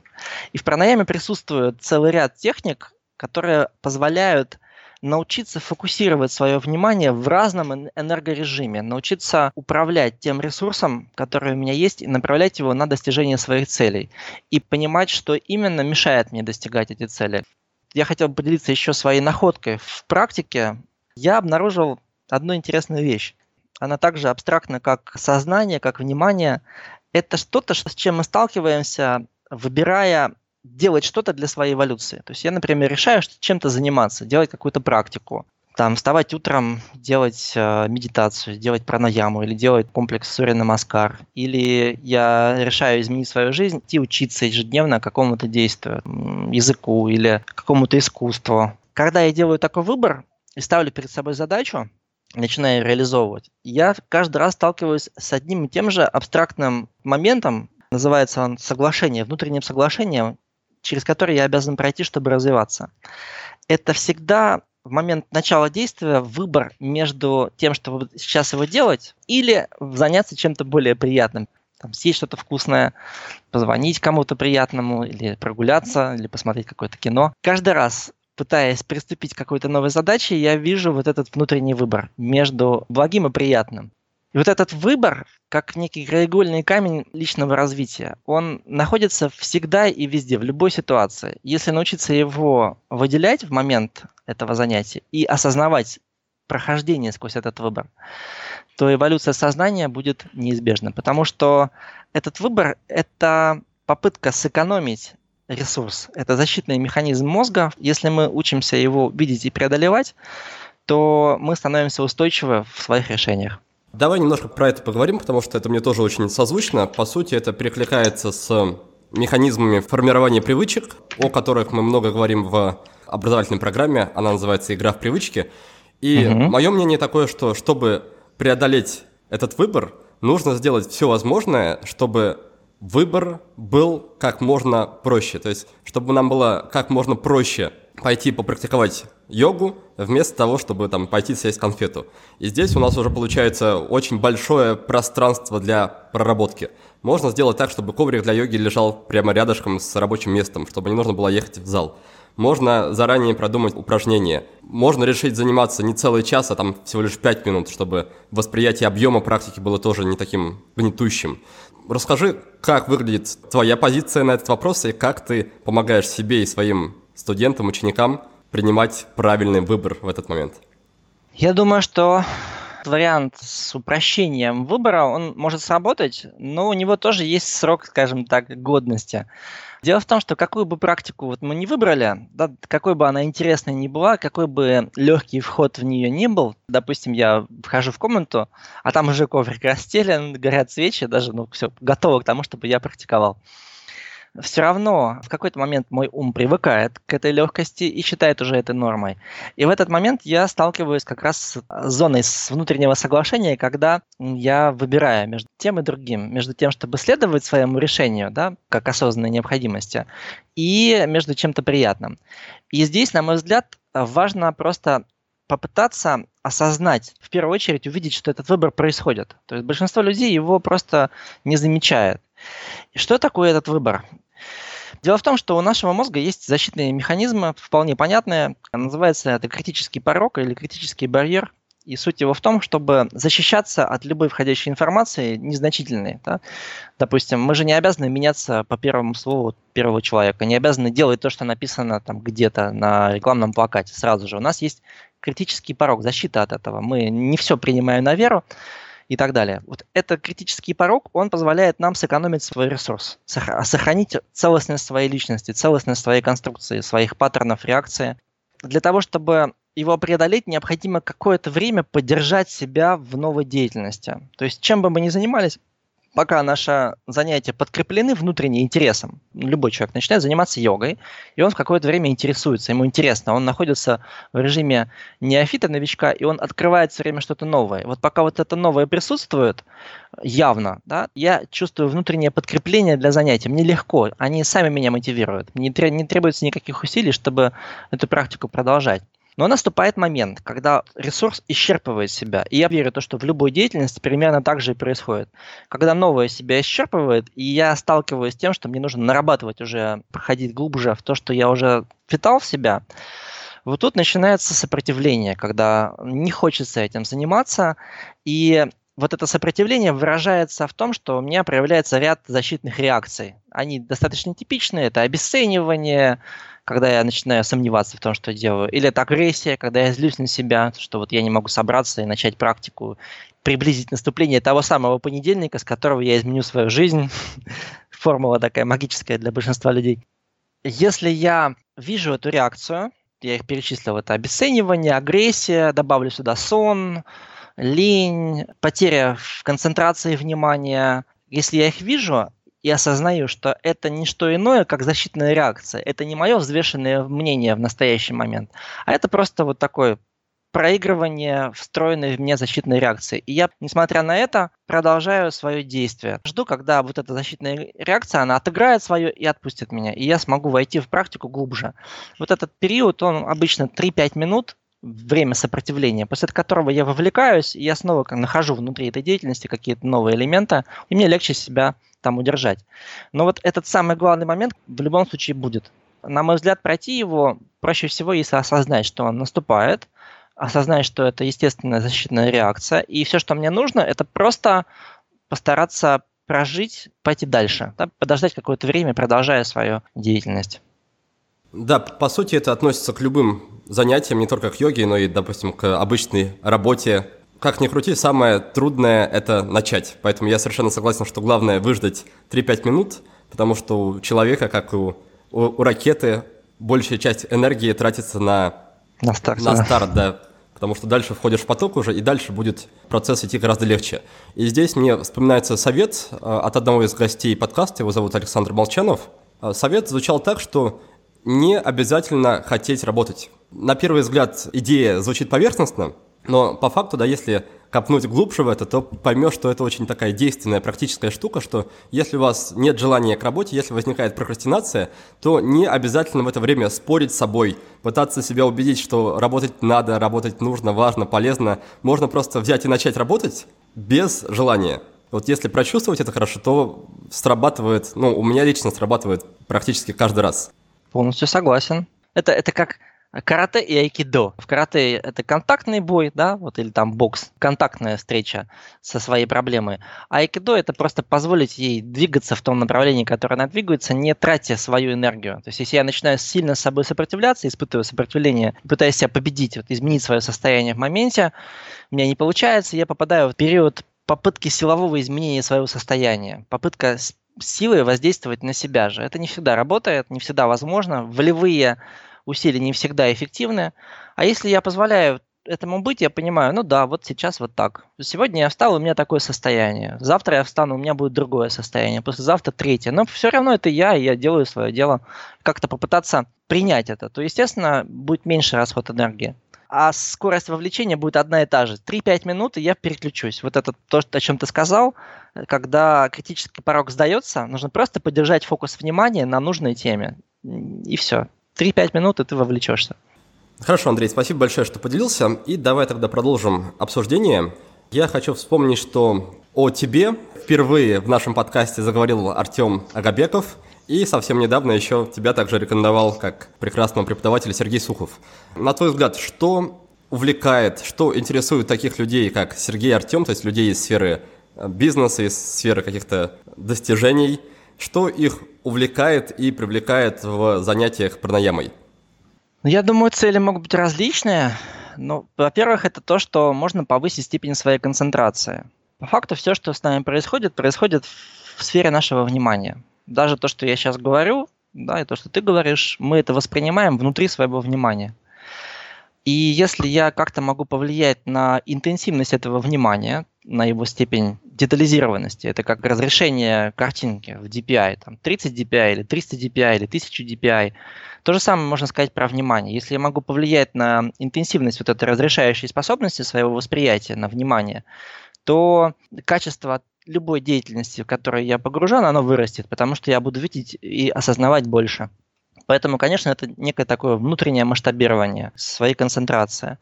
И в пранаяме присутствует целый ряд техник, которые позволяют научиться фокусировать свое внимание в разном энергорежиме, научиться управлять тем ресурсом, который у меня есть, и направлять его на достижение своих целей. И понимать, что именно мешает мне достигать эти цели. Я хотел поделиться еще своей находкой. В практике я обнаружил одну интересную вещь. Она также абстрактна, как сознание, как внимание. Это что-то, с чем мы сталкиваемся, выбирая делать что-то для своей эволюции. То есть я, например, решаю чем-то заниматься, делать какую-то практику там вставать утром, делать э, медитацию, делать пранаяму или делать комплекс Сурья Намаскар. Или я решаю изменить свою жизнь, идти учиться ежедневно какому-то действию, языку или какому-то искусству. Когда я делаю такой выбор и ставлю перед собой задачу, начинаю реализовывать, я каждый раз сталкиваюсь с одним и тем же абстрактным моментом, называется он соглашение, внутренним соглашением, через которое я обязан пройти, чтобы развиваться. Это всегда в момент начала действия выбор между тем, чтобы сейчас его делать, или заняться чем-то более приятным. Там, съесть что-то вкусное, позвонить кому-то приятному, или прогуляться, или посмотреть какое-то кино. Каждый раз пытаясь приступить к какой-то новой задаче, я вижу вот этот внутренний выбор между благим и приятным. И вот этот выбор, как некий краеугольный камень личного развития, он находится всегда и везде, в любой ситуации. Если научиться его выделять в момент этого занятия и осознавать прохождение сквозь этот выбор, то эволюция сознания будет неизбежна. Потому что этот выбор – это попытка сэкономить ресурс. Это защитный механизм мозга. Если мы учимся его видеть и преодолевать, то мы становимся устойчивы в своих решениях. Давай немножко про это поговорим, потому что это мне тоже очень созвучно. По сути, это перекликается с механизмами формирования привычек, о которых мы много говорим в образовательной программе. Она называется «Игра в привычки». И угу. мое мнение такое, что чтобы преодолеть этот выбор, нужно сделать все возможное, чтобы выбор был как можно проще. То есть, чтобы нам было как можно проще пойти попрактиковать йогу, вместо того, чтобы там пойти съесть конфету. И здесь у нас уже получается очень большое пространство для проработки. Можно сделать так, чтобы коврик для йоги лежал прямо рядышком с рабочим местом, чтобы не нужно было ехать в зал. Можно заранее продумать упражнения. Можно решить заниматься не целый час, а там всего лишь 5 минут, чтобы восприятие объема практики было тоже не таким гнетущим. Расскажи, как выглядит твоя позиция на этот вопрос и как ты помогаешь себе и своим студентам, ученикам принимать правильный выбор в этот момент? Я думаю, что вариант с упрощением выбора, он может сработать, но у него тоже есть срок, скажем так, годности. Дело в том, что какую бы практику вот мы не выбрали, да, какой бы она интересной ни была, какой бы легкий вход в нее ни был, допустим, я вхожу в комнату, а там уже коврик расстелен, горят свечи, даже, ну, все готово к тому, чтобы я практиковал все равно в какой-то момент мой ум привыкает к этой легкости и считает уже это нормой. И в этот момент я сталкиваюсь как раз с зоной с внутреннего соглашения, когда я выбираю между тем и другим, между тем, чтобы следовать своему решению, да, как осознанной необходимости, и между чем-то приятным. И здесь, на мой взгляд, важно просто попытаться осознать, в первую очередь увидеть, что этот выбор происходит. То есть большинство людей его просто не замечает. И что такое этот выбор? Дело в том, что у нашего мозга есть защитные механизмы, вполне понятные. Называется это критический порог или критический барьер. И суть его в том, чтобы защищаться от любой входящей информации незначительной. Да? Допустим, мы же не обязаны меняться по первому слову первого человека, не обязаны делать то, что написано там где-то на рекламном плакате сразу же. У нас есть критический порог, защита от этого. Мы не все принимаем на веру и так далее. Вот этот критический порог, он позволяет нам сэкономить свой ресурс, сохранить целостность своей личности, целостность своей конструкции, своих паттернов реакции. Для того, чтобы его преодолеть, необходимо какое-то время поддержать себя в новой деятельности. То есть, чем бы мы ни занимались, пока наши занятия подкреплены внутренним интересом, любой человек начинает заниматься йогой, и он в какое-то время интересуется, ему интересно, он находится в режиме неофита, новичка, и он открывает все время что-то новое. Вот пока вот это новое присутствует, явно, да, я чувствую внутреннее подкрепление для занятий, мне легко, они сами меня мотивируют, мне не требуется никаких усилий, чтобы эту практику продолжать. Но наступает момент, когда ресурс исчерпывает себя. И я верю, то, что в любой деятельности примерно так же и происходит. Когда новое себя исчерпывает, и я сталкиваюсь с тем, что мне нужно нарабатывать уже, проходить глубже в то, что я уже впитал в себя, вот тут начинается сопротивление, когда не хочется этим заниматься, и вот это сопротивление выражается в том, что у меня проявляется ряд защитных реакций. Они достаточно типичные. Это обесценивание, когда я начинаю сомневаться в том, что делаю. Или это агрессия, когда я злюсь на себя, что вот я не могу собраться и начать практику, приблизить наступление того самого понедельника, с которого я изменю свою жизнь. Формула такая магическая для большинства людей. Если я вижу эту реакцию, я их перечислил, это обесценивание, агрессия, добавлю сюда сон, лень, потеря в концентрации внимания. Если я их вижу, и осознаю, что это не что иное, как защитная реакция. Это не мое взвешенное мнение в настоящий момент, а это просто вот такое проигрывание встроенной в меня защитной реакции. И я, несмотря на это, продолжаю свое действие. Жду, когда вот эта защитная реакция, она отыграет свое и отпустит меня. И я смогу войти в практику глубже. Вот этот период, он обычно 3-5 минут, время сопротивления, после которого я вовлекаюсь, и я снова нахожу внутри этой деятельности какие-то новые элементы, и мне легче себя там удержать. Но вот этот самый главный момент в любом случае будет. На мой взгляд, пройти его проще всего, если осознать, что он наступает, осознать, что это естественная защитная реакция, и все, что мне нужно, это просто постараться прожить, пойти дальше, да, подождать какое-то время, продолжая свою деятельность. Да, по сути, это относится к любым занятиям, не только к йоге, но и, допустим, к обычной работе, как ни крути, самое трудное – это начать. Поэтому я совершенно согласен, что главное выждать 3-5 минут, потому что у человека, как и у, у, у ракеты, большая часть энергии тратится на, на старт, на старт да. Потому что дальше входишь в поток уже, и дальше будет процесс идти гораздо легче. И здесь мне вспоминается совет э, от одного из гостей подкаста, его зовут Александр Молчанов. Э, совет звучал так, что не обязательно хотеть работать. На первый взгляд идея звучит поверхностно, но по факту, да, если копнуть глубже в это, то поймешь, что это очень такая действенная, практическая штука, что если у вас нет желания к работе, если возникает прокрастинация, то не обязательно в это время спорить с собой, пытаться себя убедить, что работать надо, работать нужно, важно, полезно. Можно просто взять и начать работать без желания. Вот если прочувствовать это хорошо, то срабатывает, ну, у меня лично срабатывает практически каждый раз. Полностью согласен. Это, это как карате и айкидо. В карате это контактный бой, да, вот или там бокс, контактная встреча со своей проблемой. А айкидо это просто позволить ей двигаться в том направлении, которое она двигается, не тратя свою энергию. То есть если я начинаю сильно с собой сопротивляться, испытываю сопротивление, пытаюсь себя победить, вот, изменить свое состояние в моменте, у меня не получается, я попадаю в период попытки силового изменения своего состояния, попытка силой воздействовать на себя же. Это не всегда работает, не всегда возможно. Волевые усилия не всегда эффективны. А если я позволяю этому быть, я понимаю, ну да, вот сейчас вот так. Сегодня я встал, у меня такое состояние. Завтра я встану, у меня будет другое состояние. Послезавтра третье. Но все равно это я, и я делаю свое дело. Как-то попытаться принять это. То, естественно, будет меньше расход энергии. А скорость вовлечения будет одна и та же. 3-5 минут, и я переключусь. Вот это то, о чем ты сказал. Когда критический порог сдается, нужно просто поддержать фокус внимания на нужной теме. И все. 3-5 минут, и ты вовлечешься. Хорошо, Андрей, спасибо большое, что поделился. И давай тогда продолжим обсуждение. Я хочу вспомнить, что о тебе впервые в нашем подкасте заговорил Артем Агабеков, и совсем недавно еще тебя также рекомендовал как прекрасного преподавателя Сергей Сухов. На твой взгляд, что увлекает, что интересует таких людей, как Сергей и Артем, то есть людей из сферы э, бизнеса, из сферы каких-то достижений, что их увлекает и привлекает в занятиях пранаямой? Ну, я думаю, цели могут быть различные. Ну, во-первых, это то, что можно повысить степень своей концентрации. По факту все, что с нами происходит, происходит в сфере нашего внимания. Даже то, что я сейчас говорю, да, и то, что ты говоришь, мы это воспринимаем внутри своего внимания. И если я как-то могу повлиять на интенсивность этого внимания, на его степень детализированности, это как разрешение картинки в DPI, там 30 DPI или 300 DPI или 1000 DPI, то же самое можно сказать про внимание. Если я могу повлиять на интенсивность вот этой разрешающей способности своего восприятия на внимание, то качество любой деятельности, в которой я погружен, оно вырастет, потому что я буду видеть и осознавать больше. Поэтому, конечно, это некое такое внутреннее масштабирование, своей концентрации.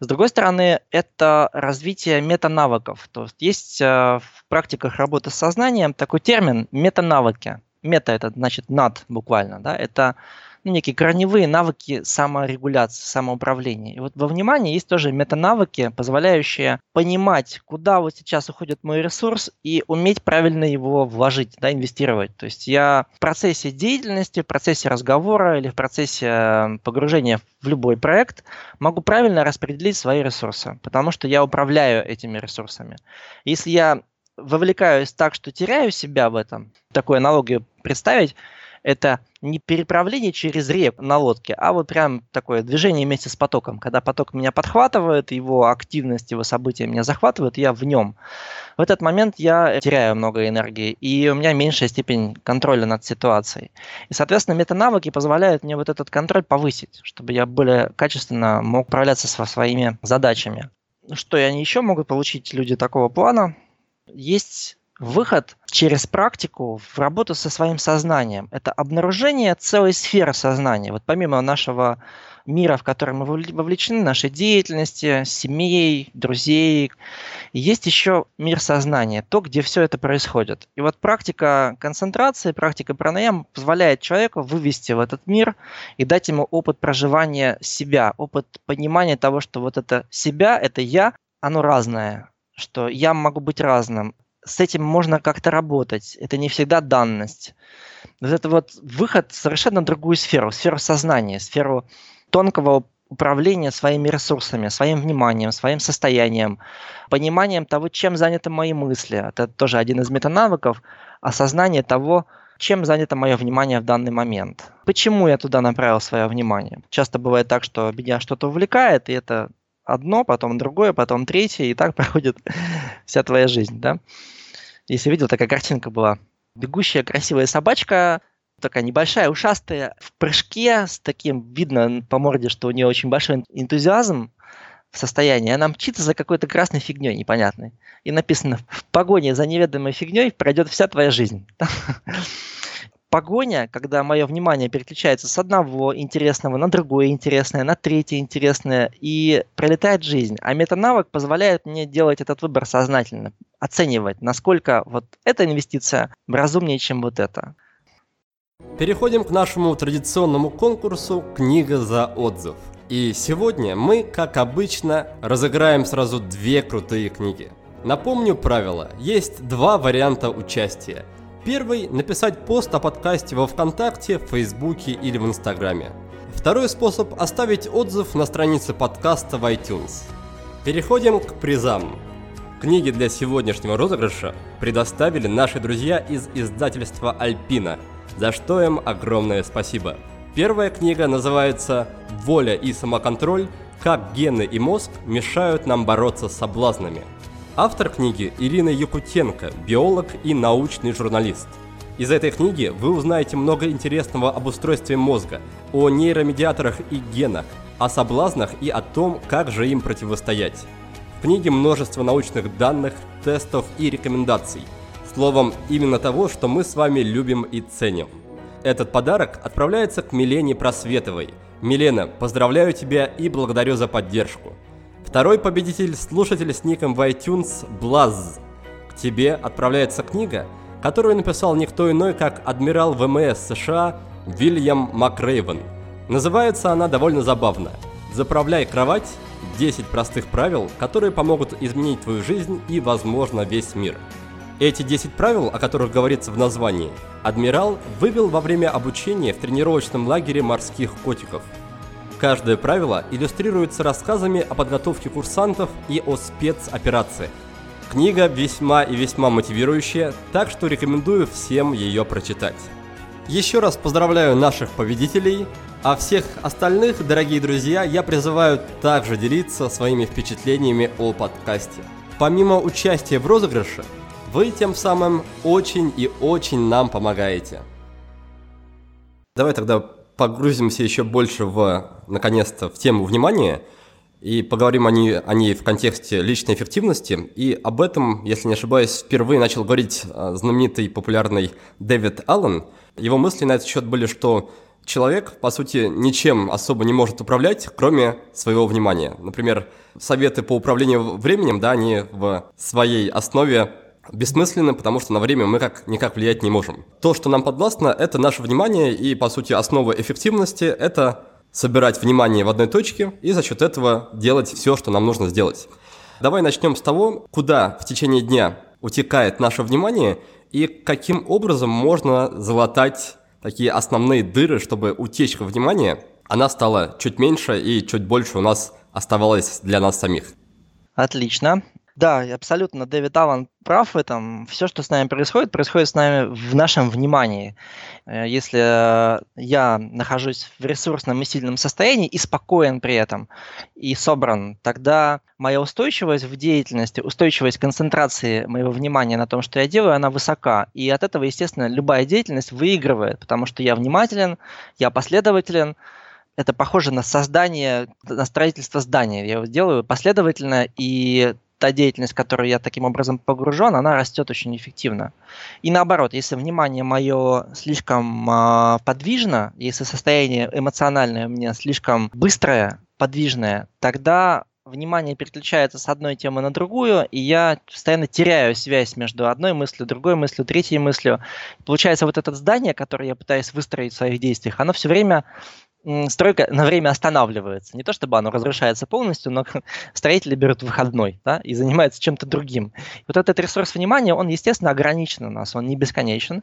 С другой стороны, это развитие метанавыков. То есть есть э, в практиках работы с сознанием такой термин метанавыки. Мета это значит над буквально. Да? Это ну, некие корневые навыки саморегуляции, самоуправления. И вот во внимании есть тоже метанавыки, позволяющие понимать, куда вот сейчас уходит мой ресурс и уметь правильно его вложить, да, инвестировать. То есть я в процессе деятельности, в процессе разговора или в процессе э, погружения в любой проект могу правильно распределить свои ресурсы, потому что я управляю этими ресурсами. Если я вовлекаюсь так, что теряю себя в этом, такую аналогию представить, это не переправление через реку на лодке, а вот прям такое движение вместе с потоком. Когда поток меня подхватывает, его активность, его события меня захватывают, я в нем. В этот момент я теряю много энергии, и у меня меньшая степень контроля над ситуацией. И, соответственно, метанавыки позволяют мне вот этот контроль повысить, чтобы я более качественно мог справляться со своими задачами. Что они еще могут получить люди такого плана? Есть выход через практику в работу со своим сознанием. Это обнаружение целой сферы сознания. Вот помимо нашего мира, в котором мы вовлечены, нашей деятельности, семей, друзей, есть еще мир сознания, то, где все это происходит. И вот практика концентрации, практика пранаям позволяет человеку вывести в этот мир и дать ему опыт проживания себя, опыт понимания того, что вот это себя, это я, оно разное, что я могу быть разным с этим можно как-то работать. Это не всегда данность. Вот это вот выход в совершенно другую сферу, сферу сознания, сферу тонкого управления своими ресурсами, своим вниманием, своим состоянием, пониманием того, чем заняты мои мысли. Это тоже один из метанавыков, осознание того, чем занято мое внимание в данный момент. Почему я туда направил свое внимание? Часто бывает так, что меня что-то увлекает, и это одно, потом другое, потом третье, и так проходит вся твоя жизнь, да? Если видел, такая картинка была. Бегущая красивая собачка, такая небольшая, ушастая, в прыжке, с таким, видно по морде, что у нее очень большой энтузиазм в состоянии, она мчится за какой-то красной фигней непонятной. И написано, в погоне за неведомой фигней пройдет вся твоя жизнь. погоня, когда мое внимание переключается с одного интересного на другое интересное, на третье интересное, и пролетает жизнь. А метанавык позволяет мне делать этот выбор сознательно, оценивать, насколько вот эта инвестиция разумнее, чем вот эта. Переходим к нашему традиционному конкурсу «Книга за отзыв». И сегодня мы, как обычно, разыграем сразу две крутые книги. Напомню правила. Есть два варианта участия. Первый – написать пост о подкасте во Вконтакте, в Фейсбуке или в Инстаграме. Второй способ – оставить отзыв на странице подкаста в iTunes. Переходим к призам. Книги для сегодняшнего розыгрыша предоставили наши друзья из издательства «Альпина», за что им огромное спасибо. Первая книга называется «Воля и самоконтроль. Как гены и мозг мешают нам бороться с соблазнами». Автор книги Ирина Якутенко, биолог и научный журналист. Из этой книги вы узнаете много интересного об устройстве мозга, о нейромедиаторах и генах, о соблазнах и о том, как же им противостоять. В книге множество научных данных, тестов и рекомендаций. Словом, именно того, что мы с вами любим и ценим. Этот подарок отправляется к Милене Просветовой. Милена, поздравляю тебя и благодарю за поддержку. Второй победитель – слушатель с ником в iTunes Блаз. К тебе отправляется книга, которую написал никто иной, как адмирал ВМС США Вильям Макрейвен. Называется она довольно забавно «Заправляй кровать 10 простых правил, которые помогут изменить твою жизнь и, возможно, весь мир. Эти 10 правил, о которых говорится в названии, адмирал вывел во время обучения в тренировочном лагере морских котиков. Каждое правило иллюстрируется рассказами о подготовке курсантов и о спецоперациях. Книга весьма и весьма мотивирующая, так что рекомендую всем ее прочитать. Еще раз поздравляю наших победителей, а всех остальных, дорогие друзья, я призываю также делиться своими впечатлениями о подкасте. Помимо участия в розыгрыше, вы тем самым очень и очень нам помогаете. Давай тогда погрузимся еще больше в, наконец-то, в тему внимания и поговорим о ней, о ней в контексте личной эффективности. И об этом, если не ошибаюсь, впервые начал говорить а, знаменитый популярный Дэвид Аллен. Его мысли на этот счет были, что человек, по сути, ничем особо не может управлять, кроме своего внимания. Например, советы по управлению временем, да, они в своей основе бессмысленны, потому что на время мы как никак влиять не можем. То, что нам подвластно, это наше внимание, и, по сути, основа эффективности – это собирать внимание в одной точке и за счет этого делать все, что нам нужно сделать. Давай начнем с того, куда в течение дня утекает наше внимание и каким образом можно залатать такие основные дыры, чтобы утечка внимания, она стала чуть меньше и чуть больше у нас оставалось для нас самих. Отлично. Да, абсолютно Дэвид Аллан прав в этом. Все, что с нами происходит, происходит с нами в нашем внимании. Э, если я нахожусь в ресурсном и сильном состоянии и спокоен при этом, и собран, тогда моя устойчивость в деятельности, устойчивость концентрации моего внимания на том, что я делаю, она высока. И от этого, естественно, любая деятельность выигрывает, потому что я внимателен, я последователен, это похоже на создание, на строительство здания. Я его делаю последовательно, и та деятельность, в которую я таким образом погружен, она растет очень эффективно. И наоборот, если внимание мое слишком э, подвижно, если состояние эмоциональное у меня слишком быстрое, подвижное, тогда внимание переключается с одной темы на другую, и я постоянно теряю связь между одной мыслью, другой мыслью, третьей мыслью. Получается, вот это здание, которое я пытаюсь выстроить в своих действиях, оно все время стройка на время останавливается. Не то чтобы оно разрушается полностью, но строители берут выходной да, и занимаются чем-то другим. И вот этот ресурс внимания, он, естественно, ограничен у нас, он не бесконечен.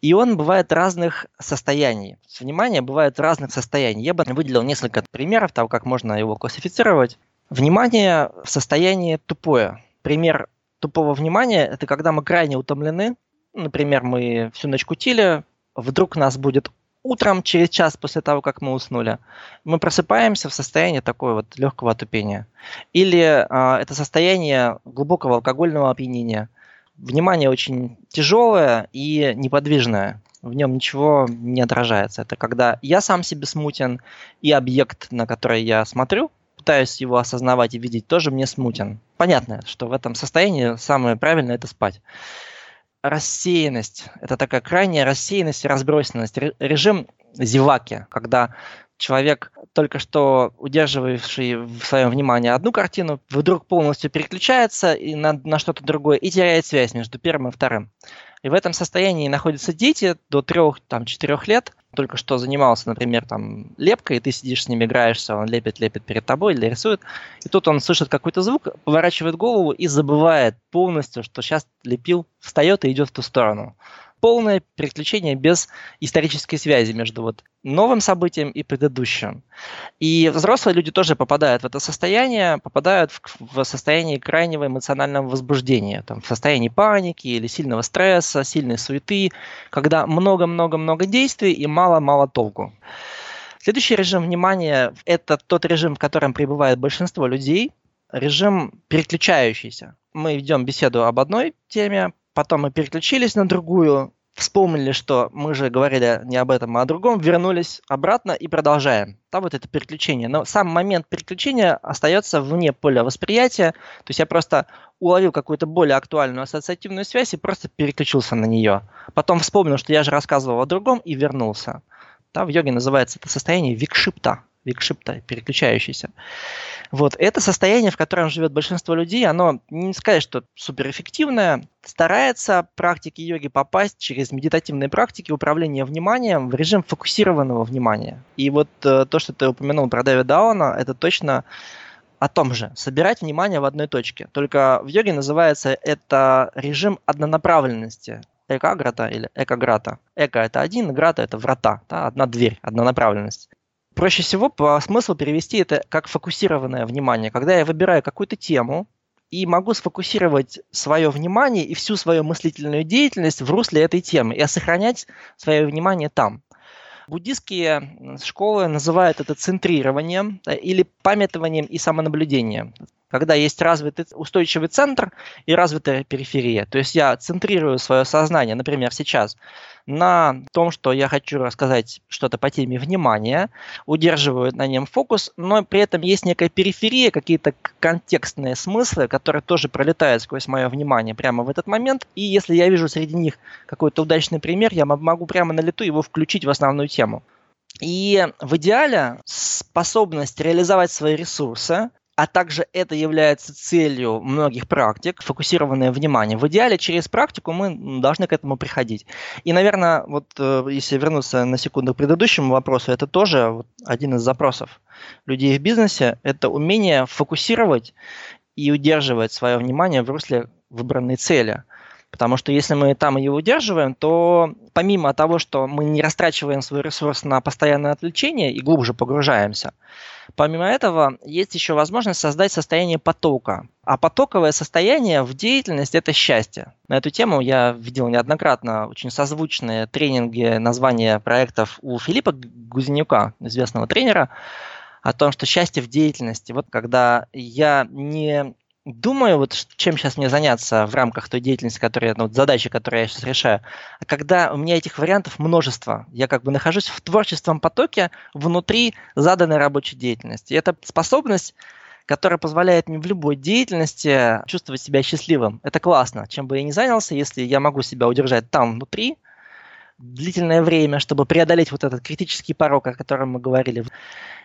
И он бывает разных состояний. Внимание бывает разных состояний. Я бы выделил несколько примеров того, как можно его классифицировать. Внимание в состоянии тупое. Пример тупого внимания – это когда мы крайне утомлены, например, мы всю ночь кутили, вдруг нас будет утром, через час после того, как мы уснули, мы просыпаемся в состоянии такой вот легкого отупения. Или э, это состояние глубокого алкогольного опьянения. Внимание очень тяжелое и неподвижное. В нем ничего не отражается. Это когда я сам себе смутен, и объект, на который я смотрю, пытаюсь его осознавать и видеть, тоже мне смутен. Понятно, что в этом состоянии самое правильное это спать рассеянность. Это такая крайняя рассеянность и разбросенность. Режим зеваки, когда человек, только что удерживавший в своем внимании одну картину, вдруг полностью переключается и на, на что-то другое и теряет связь между первым и вторым. И в этом состоянии находятся дети до 3-4 лет. Только что занимался, например, там лепкой, и ты сидишь с ним, играешься, он лепит, лепит перед тобой или рисует. И тут он слышит какой-то звук, поворачивает голову и забывает полностью, что сейчас лепил, встает и идет в ту сторону полное переключение без исторической связи между вот новым событием и предыдущим. И взрослые люди тоже попадают в это состояние, попадают в, в состояние крайнего эмоционального возбуждения, там, в состоянии паники или сильного стресса, сильной суеты, когда много-много-много действий и мало-мало толку. Следующий режим внимания – это тот режим, в котором пребывает большинство людей, режим переключающийся. Мы ведем беседу об одной теме, потом мы переключились на другую, вспомнили, что мы же говорили не об этом, а о другом, вернулись обратно и продолжаем. Там вот это переключение. Но сам момент переключения остается вне поля восприятия. То есть я просто уловил какую-то более актуальную ассоциативную связь и просто переключился на нее. Потом вспомнил, что я же рассказывал о другом и вернулся. Там в йоге называется это состояние викшипта. Викшипта, переключающийся. Вот. Это состояние, в котором живет большинство людей, оно не сказать, что суперэффективное, старается практики йоги попасть через медитативные практики управления вниманием в режим фокусированного внимания. И вот э, то, что ты упомянул про Дэвида Дауна, это точно о том же. Собирать внимание в одной точке. Только в йоге называется это режим однонаправленности экаграта или экаграта. Эко – это один, грата – это врата, да, одна дверь, одна направленность. Проще всего по смыслу перевести это как фокусированное внимание. Когда я выбираю какую-то тему и могу сфокусировать свое внимание и всю свою мыслительную деятельность в русле этой темы и сохранять свое внимание там. Буддистские школы называют это центрированием или памятованием и самонаблюдением когда есть развитый устойчивый центр и развитая периферия. То есть я центрирую свое сознание, например, сейчас на том, что я хочу рассказать что-то по теме внимания, удерживаю на нем фокус, но при этом есть некая периферия, какие-то контекстные смыслы, которые тоже пролетают сквозь мое внимание прямо в этот момент. И если я вижу среди них какой-то удачный пример, я могу прямо на лету его включить в основную тему. И в идеале способность реализовать свои ресурсы а также это является целью многих практик, фокусированное внимание. В идеале через практику мы должны к этому приходить. И, наверное, вот э, если вернуться на секунду к предыдущему вопросу, это тоже один из запросов людей в бизнесе, это умение фокусировать и удерживать свое внимание в русле выбранной цели. Потому что если мы там ее удерживаем, то помимо того, что мы не растрачиваем свой ресурс на постоянное отвлечение и глубже погружаемся, Помимо этого, есть еще возможность создать состояние потока. А потоковое состояние в деятельности – это счастье. На эту тему я видел неоднократно очень созвучные тренинги, названия проектов у Филиппа Гузенюка, известного тренера, о том, что счастье в деятельности. Вот когда я не думаю, вот чем сейчас мне заняться в рамках той деятельности, которая, ну, задачи, которые я сейчас решаю. Когда у меня этих вариантов множество, я как бы нахожусь в творческом потоке внутри заданной рабочей деятельности. И это способность которая позволяет мне в любой деятельности чувствовать себя счастливым. Это классно. Чем бы я ни занялся, если я могу себя удержать там внутри, длительное время, чтобы преодолеть вот этот критический порог, о котором мы говорили.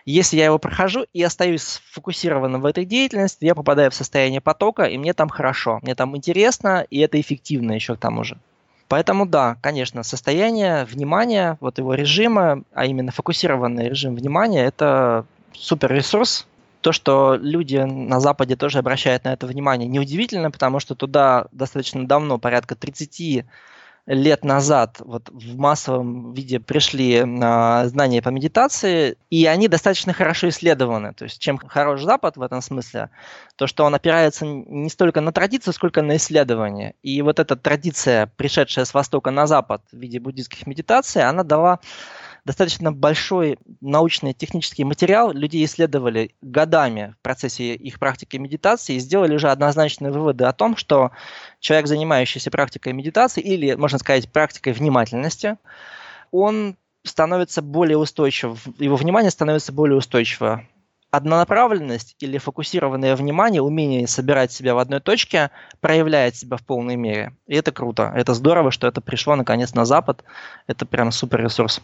Если я его прохожу и остаюсь сфокусированным в этой деятельности, я попадаю в состояние потока, и мне там хорошо, мне там интересно, и это эффективно еще к тому же. Поэтому да, конечно, состояние внимания, вот его режима, а именно фокусированный режим внимания, это супер ресурс. То, что люди на Западе тоже обращают на это внимание, неудивительно, потому что туда достаточно давно, порядка 30 лет назад вот в массовом виде пришли э, знания по медитации, и они достаточно хорошо исследованы. То есть чем хорош Запад в этом смысле, то что он опирается не столько на традицию, сколько на исследование. И вот эта традиция, пришедшая с Востока на Запад в виде буддийских медитаций, она дала достаточно большой научный технический материал. Люди исследовали годами в процессе их практики медитации и сделали уже однозначные выводы о том, что человек, занимающийся практикой медитации или, можно сказать, практикой внимательности, он становится более устойчив, его внимание становится более устойчиво. Однонаправленность или фокусированное внимание, умение собирать себя в одной точке проявляет себя в полной мере. И это круто. Это здорово, что это пришло наконец на Запад. Это прям супер ресурс.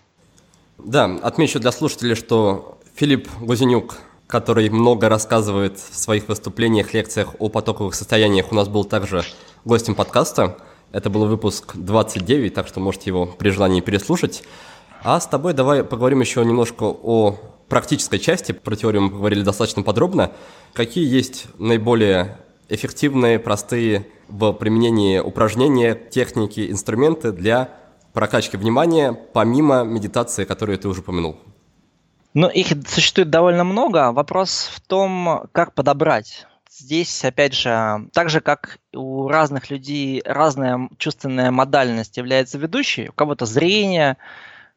Да, отмечу для слушателей, что Филипп Гузенюк, который много рассказывает в своих выступлениях, лекциях о потоковых состояниях, у нас был также гостем подкаста. Это был выпуск 29, так что можете его при желании переслушать. А с тобой давай поговорим еще немножко о практической части. Про теорию мы поговорили достаточно подробно. Какие есть наиболее эффективные, простые в применении упражнения, техники, инструменты для прокачки внимания, помимо медитации, которую ты уже упомянул? Ну, их существует довольно много. Вопрос в том, как подобрать. Здесь, опять же, так же, как у разных людей разная чувственная модальность является ведущей, у кого-то зрение,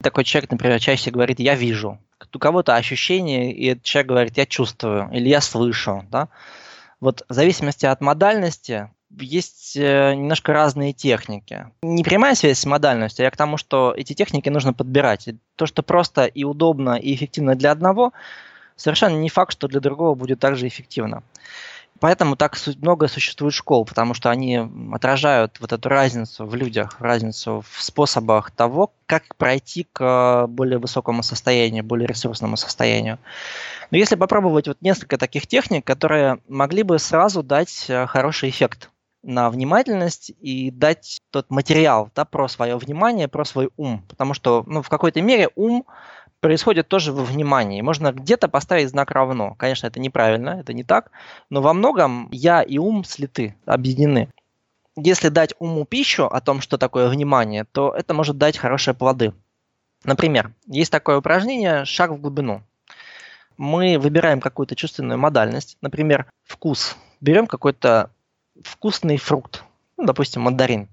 такой человек, например, чаще говорит «я вижу», у кого-то ощущение, и этот человек говорит «я чувствую» или «я слышу». Да? Вот в зависимости от модальности есть э, немножко разные техники. Не прямая связь с модальностью, а к тому, что эти техники нужно подбирать. то, что просто и удобно, и эффективно для одного, совершенно не факт, что для другого будет также эффективно. Поэтому так много существует школ, потому что они отражают вот эту разницу в людях, разницу в способах того, как пройти к более высокому состоянию, более ресурсному состоянию. Но если попробовать вот несколько таких техник, которые могли бы сразу дать э, хороший эффект на внимательность и дать тот материал да, про свое внимание, про свой ум. Потому что ну, в какой-то мере ум происходит тоже во внимании. Можно где-то поставить знак равно. Конечно, это неправильно, это не так, но во многом я и ум слиты, объединены. Если дать уму пищу о том, что такое внимание, то это может дать хорошие плоды. Например, есть такое упражнение «шаг в глубину». Мы выбираем какую-то чувственную модальность, например, вкус. Берем какой-то вкусный фрукт, ну, допустим, мандарин.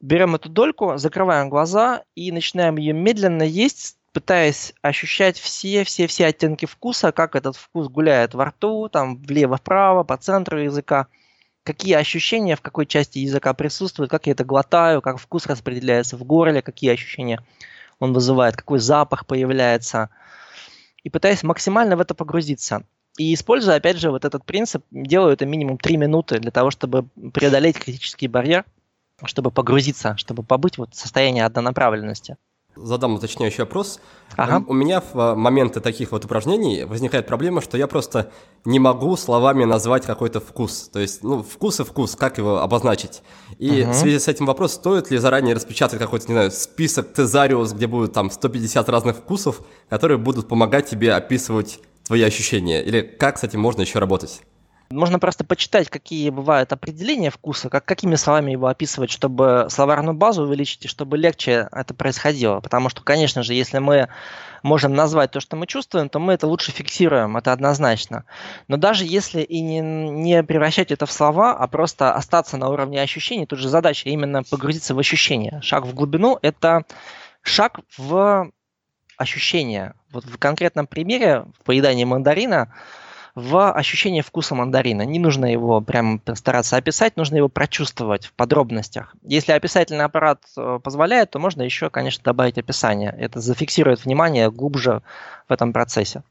Берем эту дольку, закрываем глаза и начинаем ее медленно есть, пытаясь ощущать все-все-все оттенки вкуса, как этот вкус гуляет во рту, там влево-вправо, по центру языка, какие ощущения в какой части языка присутствуют, как я это глотаю, как вкус распределяется в горле, какие ощущения он вызывает, какой запах появляется. И пытаясь максимально в это погрузиться. И используя, опять же, вот этот принцип, делаю это минимум 3 минуты для того, чтобы преодолеть критический барьер, чтобы погрузиться, чтобы побыть вот в состоянии однонаправленности. Задам уточняющий вопрос. Ага. У меня в моменты таких вот упражнений возникает проблема, что я просто не могу словами назвать какой-то вкус. То есть, ну, вкус и вкус, как его обозначить? И ага. в связи с этим вопрос, стоит ли заранее распечатать какой-то, не знаю, список тезариус, где будет там 150 разных вкусов, которые будут помогать тебе описывать твои ощущения? Или как с этим можно еще работать? Можно просто почитать, какие бывают определения вкуса, как, какими словами его описывать, чтобы словарную базу увеличить и чтобы легче это происходило. Потому что, конечно же, если мы можем назвать то, что мы чувствуем, то мы это лучше фиксируем, это однозначно. Но даже если и не, не превращать это в слова, а просто остаться на уровне ощущений, тут же задача именно погрузиться в ощущения. Шаг в глубину – это шаг в ощущения. Вот в конкретном примере, в поедании мандарина, в ощущение вкуса мандарина. Не нужно его прям стараться описать, нужно его прочувствовать в подробностях. Если описательный аппарат э, позволяет, то можно еще, конечно, добавить описание. Это зафиксирует внимание глубже в этом процессе.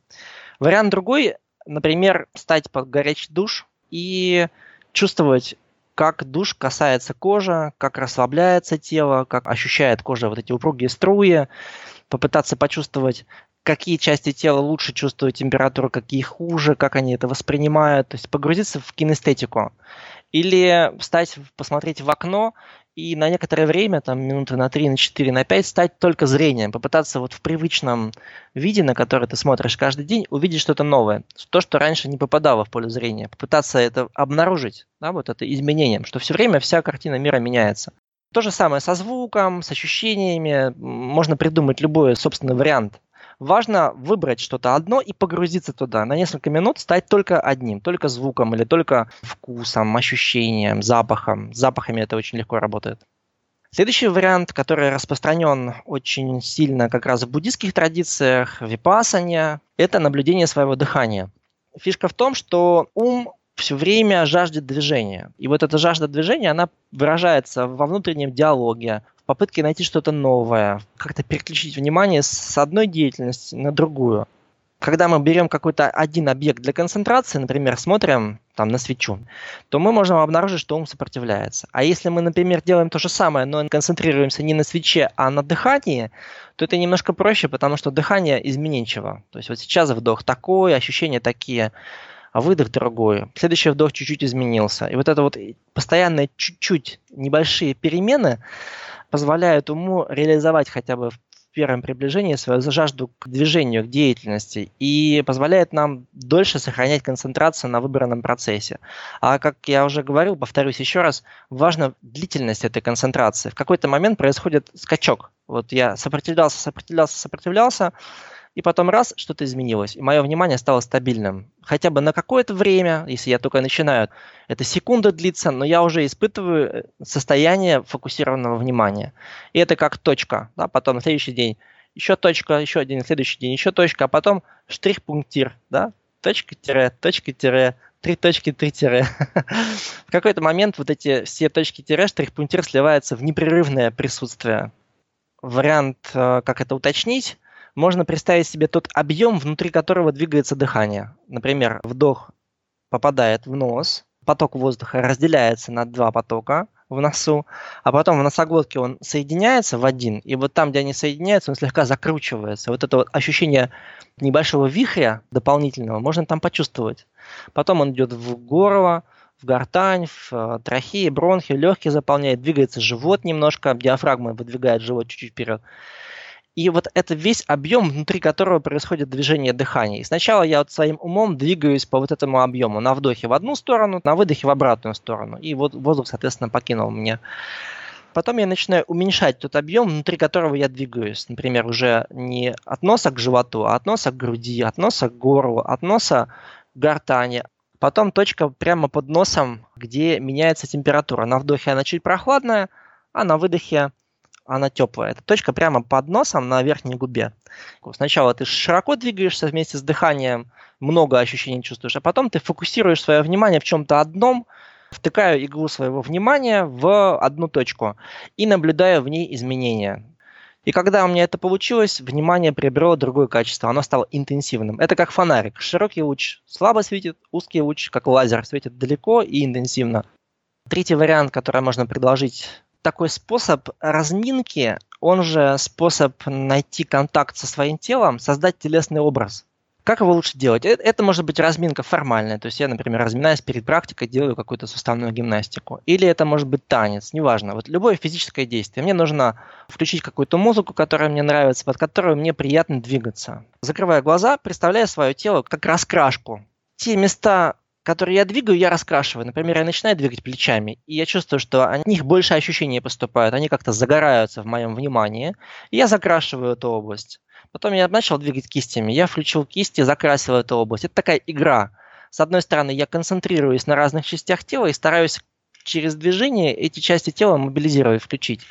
Вариант другой, например, стать под горячий душ и чувствовать как душ касается кожи, как расслабляется тело, как ощущает кожа вот эти упругие струи, попытаться почувствовать, какие части тела лучше чувствуют температуру, какие хуже, как они это воспринимают, то есть погрузиться в кинестетику. Или встать, посмотреть в окно и на некоторое время, там минуты на 3, на 4, на 5, стать только зрением, попытаться вот в привычном виде, на который ты смотришь каждый день, увидеть что-то новое, то, что раньше не попадало в поле зрения, попытаться это обнаружить, да, вот это изменением, что все время вся картина мира меняется. То же самое со звуком, с ощущениями. Можно придумать любой собственный вариант. Важно выбрать что-то одно и погрузиться туда. На несколько минут стать только одним, только звуком или только вкусом, ощущением, запахом. С запахами это очень легко работает. Следующий вариант, который распространен очень сильно как раз в буддийских традициях, в випасане, это наблюдение своего дыхания. Фишка в том, что ум все время жаждет движения. И вот эта жажда движения, она выражается во внутреннем диалоге, в попытке найти что-то новое, как-то переключить внимание с одной деятельности на другую. Когда мы берем какой-то один объект для концентрации, например, смотрим там на свечу, то мы можем обнаружить, что ум сопротивляется. А если мы, например, делаем то же самое, но концентрируемся не на свече, а на дыхании, то это немножко проще, потому что дыхание изменчиво. То есть вот сейчас вдох такой, ощущения такие а выдох другой. Следующий вдох чуть-чуть изменился. И вот это вот постоянные чуть-чуть небольшие перемены позволяют уму реализовать хотя бы в первом приближении свою жажду к движению, к деятельности и позволяет нам дольше сохранять концентрацию на выбранном процессе. А как я уже говорил, повторюсь еще раз, важна длительность этой концентрации. В какой-то момент происходит скачок. Вот я сопротивлялся, сопротивлялся, сопротивлялся, и потом раз, что-то изменилось, и мое внимание стало стабильным. Хотя бы на какое-то время, если я только начинаю, это секунда длится, но я уже испытываю э, состояние фокусированного внимания. И это как точка. Да? Потом на следующий день еще точка, еще один, следующий день еще точка, а потом штрих-пунктир. Да? Точка-тире, точка-тире, три точки, три тире. В какой-то момент вот эти все точки-тире, штрих-пунктир сливаются в непрерывное присутствие. Вариант, э, как это уточнить, можно представить себе тот объем, внутри которого двигается дыхание. Например, вдох попадает в нос, поток воздуха разделяется на два потока в носу, а потом в носоглотке он соединяется в один, и вот там, где они соединяются, он слегка закручивается. Вот это вот ощущение небольшого вихря дополнительного можно там почувствовать. Потом он идет в горло, в гортань, в э, трахеи, бронхи, легкие заполняет, двигается живот немножко, диафрагма выдвигает живот чуть-чуть вперед. И вот это весь объем, внутри которого происходит движение дыхания. И сначала я вот своим умом двигаюсь по вот этому объему. На вдохе в одну сторону, на выдохе в обратную сторону. И вот воздух, соответственно, покинул меня. Потом я начинаю уменьшать тот объем, внутри которого я двигаюсь. Например, уже не от носа к животу, а от носа к груди, от носа к горлу, от носа к гортани. Потом точка прямо под носом, где меняется температура. На вдохе она чуть прохладная, а на выдохе она теплая. Это точка прямо под носом на верхней губе. Сначала ты широко двигаешься вместе с дыханием, много ощущений чувствуешь, а потом ты фокусируешь свое внимание в чем-то одном, втыкаю иглу своего внимания в одну точку и наблюдаю в ней изменения. И когда у меня это получилось, внимание приобрело другое качество, оно стало интенсивным. Это как фонарик. Широкий луч слабо светит, узкий луч, как лазер, светит далеко и интенсивно. Третий вариант, который можно предложить такой способ разминки, он же способ найти контакт со своим телом, создать телесный образ. Как его лучше делать? Это, это может быть разминка формальная, то есть я, например, разминаюсь перед практикой, делаю какую-то суставную гимнастику. Или это может быть танец, неважно. Вот любое физическое действие. Мне нужно включить какую-то музыку, которая мне нравится, под которую мне приятно двигаться. Закрывая глаза, представляя свое тело как раскрашку. Те места которые я двигаю, я раскрашиваю. Например, я начинаю двигать плечами, и я чувствую, что от них больше ощущений поступают, они как-то загораются в моем внимании, и я закрашиваю эту область. Потом я начал двигать кистями, я включил кисти, закрасил эту область. Это такая игра. С одной стороны, я концентрируюсь на разных частях тела и стараюсь через движение эти части тела мобилизировать, включить.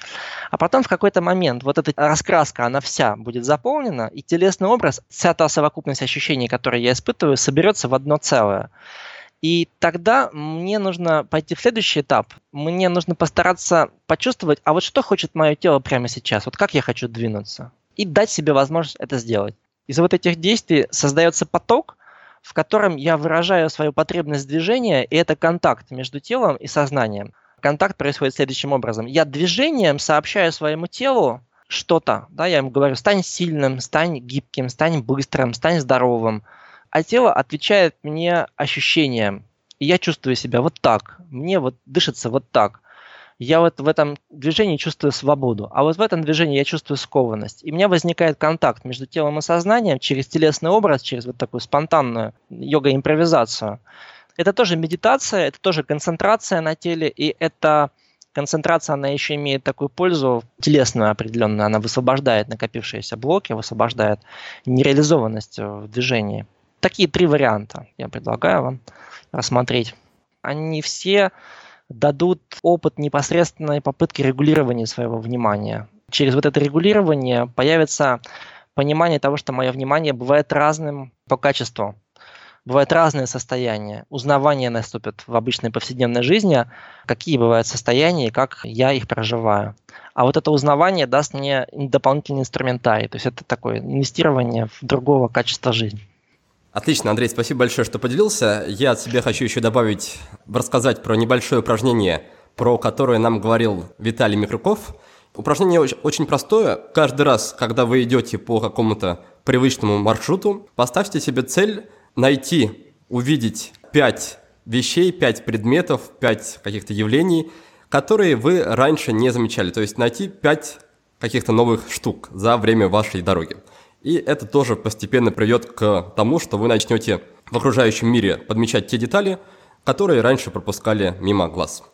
А потом в какой-то момент вот эта раскраска, она вся будет заполнена, и телесный образ, вся та совокупность ощущений, которые я испытываю, соберется в одно целое. И тогда мне нужно пойти в следующий этап. Мне нужно постараться почувствовать, а вот что хочет мое тело прямо сейчас, вот как я хочу двинуться. И дать себе возможность это сделать. Из вот этих действий создается поток, в котором я выражаю свою потребность движения, и это контакт между телом и сознанием. Контакт происходит следующим образом. Я движением сообщаю своему телу что-то, да, я ему говорю, стань сильным, стань гибким, стань быстрым, стань здоровым, а тело отвечает мне ощущением. И я чувствую себя вот так. Мне вот дышится вот так. Я вот в этом движении чувствую свободу, а вот в этом движении я чувствую скованность. И у меня возникает контакт между телом и сознанием через телесный образ, через вот такую спонтанную йога-импровизацию. Это тоже медитация, это тоже концентрация на теле, и это концентрация, она еще имеет такую пользу телесную определенную, она высвобождает накопившиеся блоки, высвобождает нереализованность в движении такие три варианта я предлагаю вам рассмотреть. Они все дадут опыт непосредственной попытки регулирования своего внимания. Через вот это регулирование появится понимание того, что мое внимание бывает разным по качеству. Бывают разные состояния. Узнавание наступит в обычной повседневной жизни, какие бывают состояния и как я их проживаю. А вот это узнавание даст мне дополнительный инструментарий. То есть это такое инвестирование в другого качества жизни. Отлично, Андрей, спасибо большое, что поделился. Я от себя хочу еще добавить, рассказать про небольшое упражнение, про которое нам говорил Виталий Микрюков. Упражнение очень простое. Каждый раз, когда вы идете по какому-то привычному маршруту, поставьте себе цель найти увидеть пять вещей, пять предметов, пять каких-то явлений, которые вы раньше не замечали. То есть найти пять каких-то новых штук за время вашей дороги. И это тоже постепенно приведет к тому, что вы начнете в окружающем мире подмечать те детали, которые раньше пропускали мимо глаз.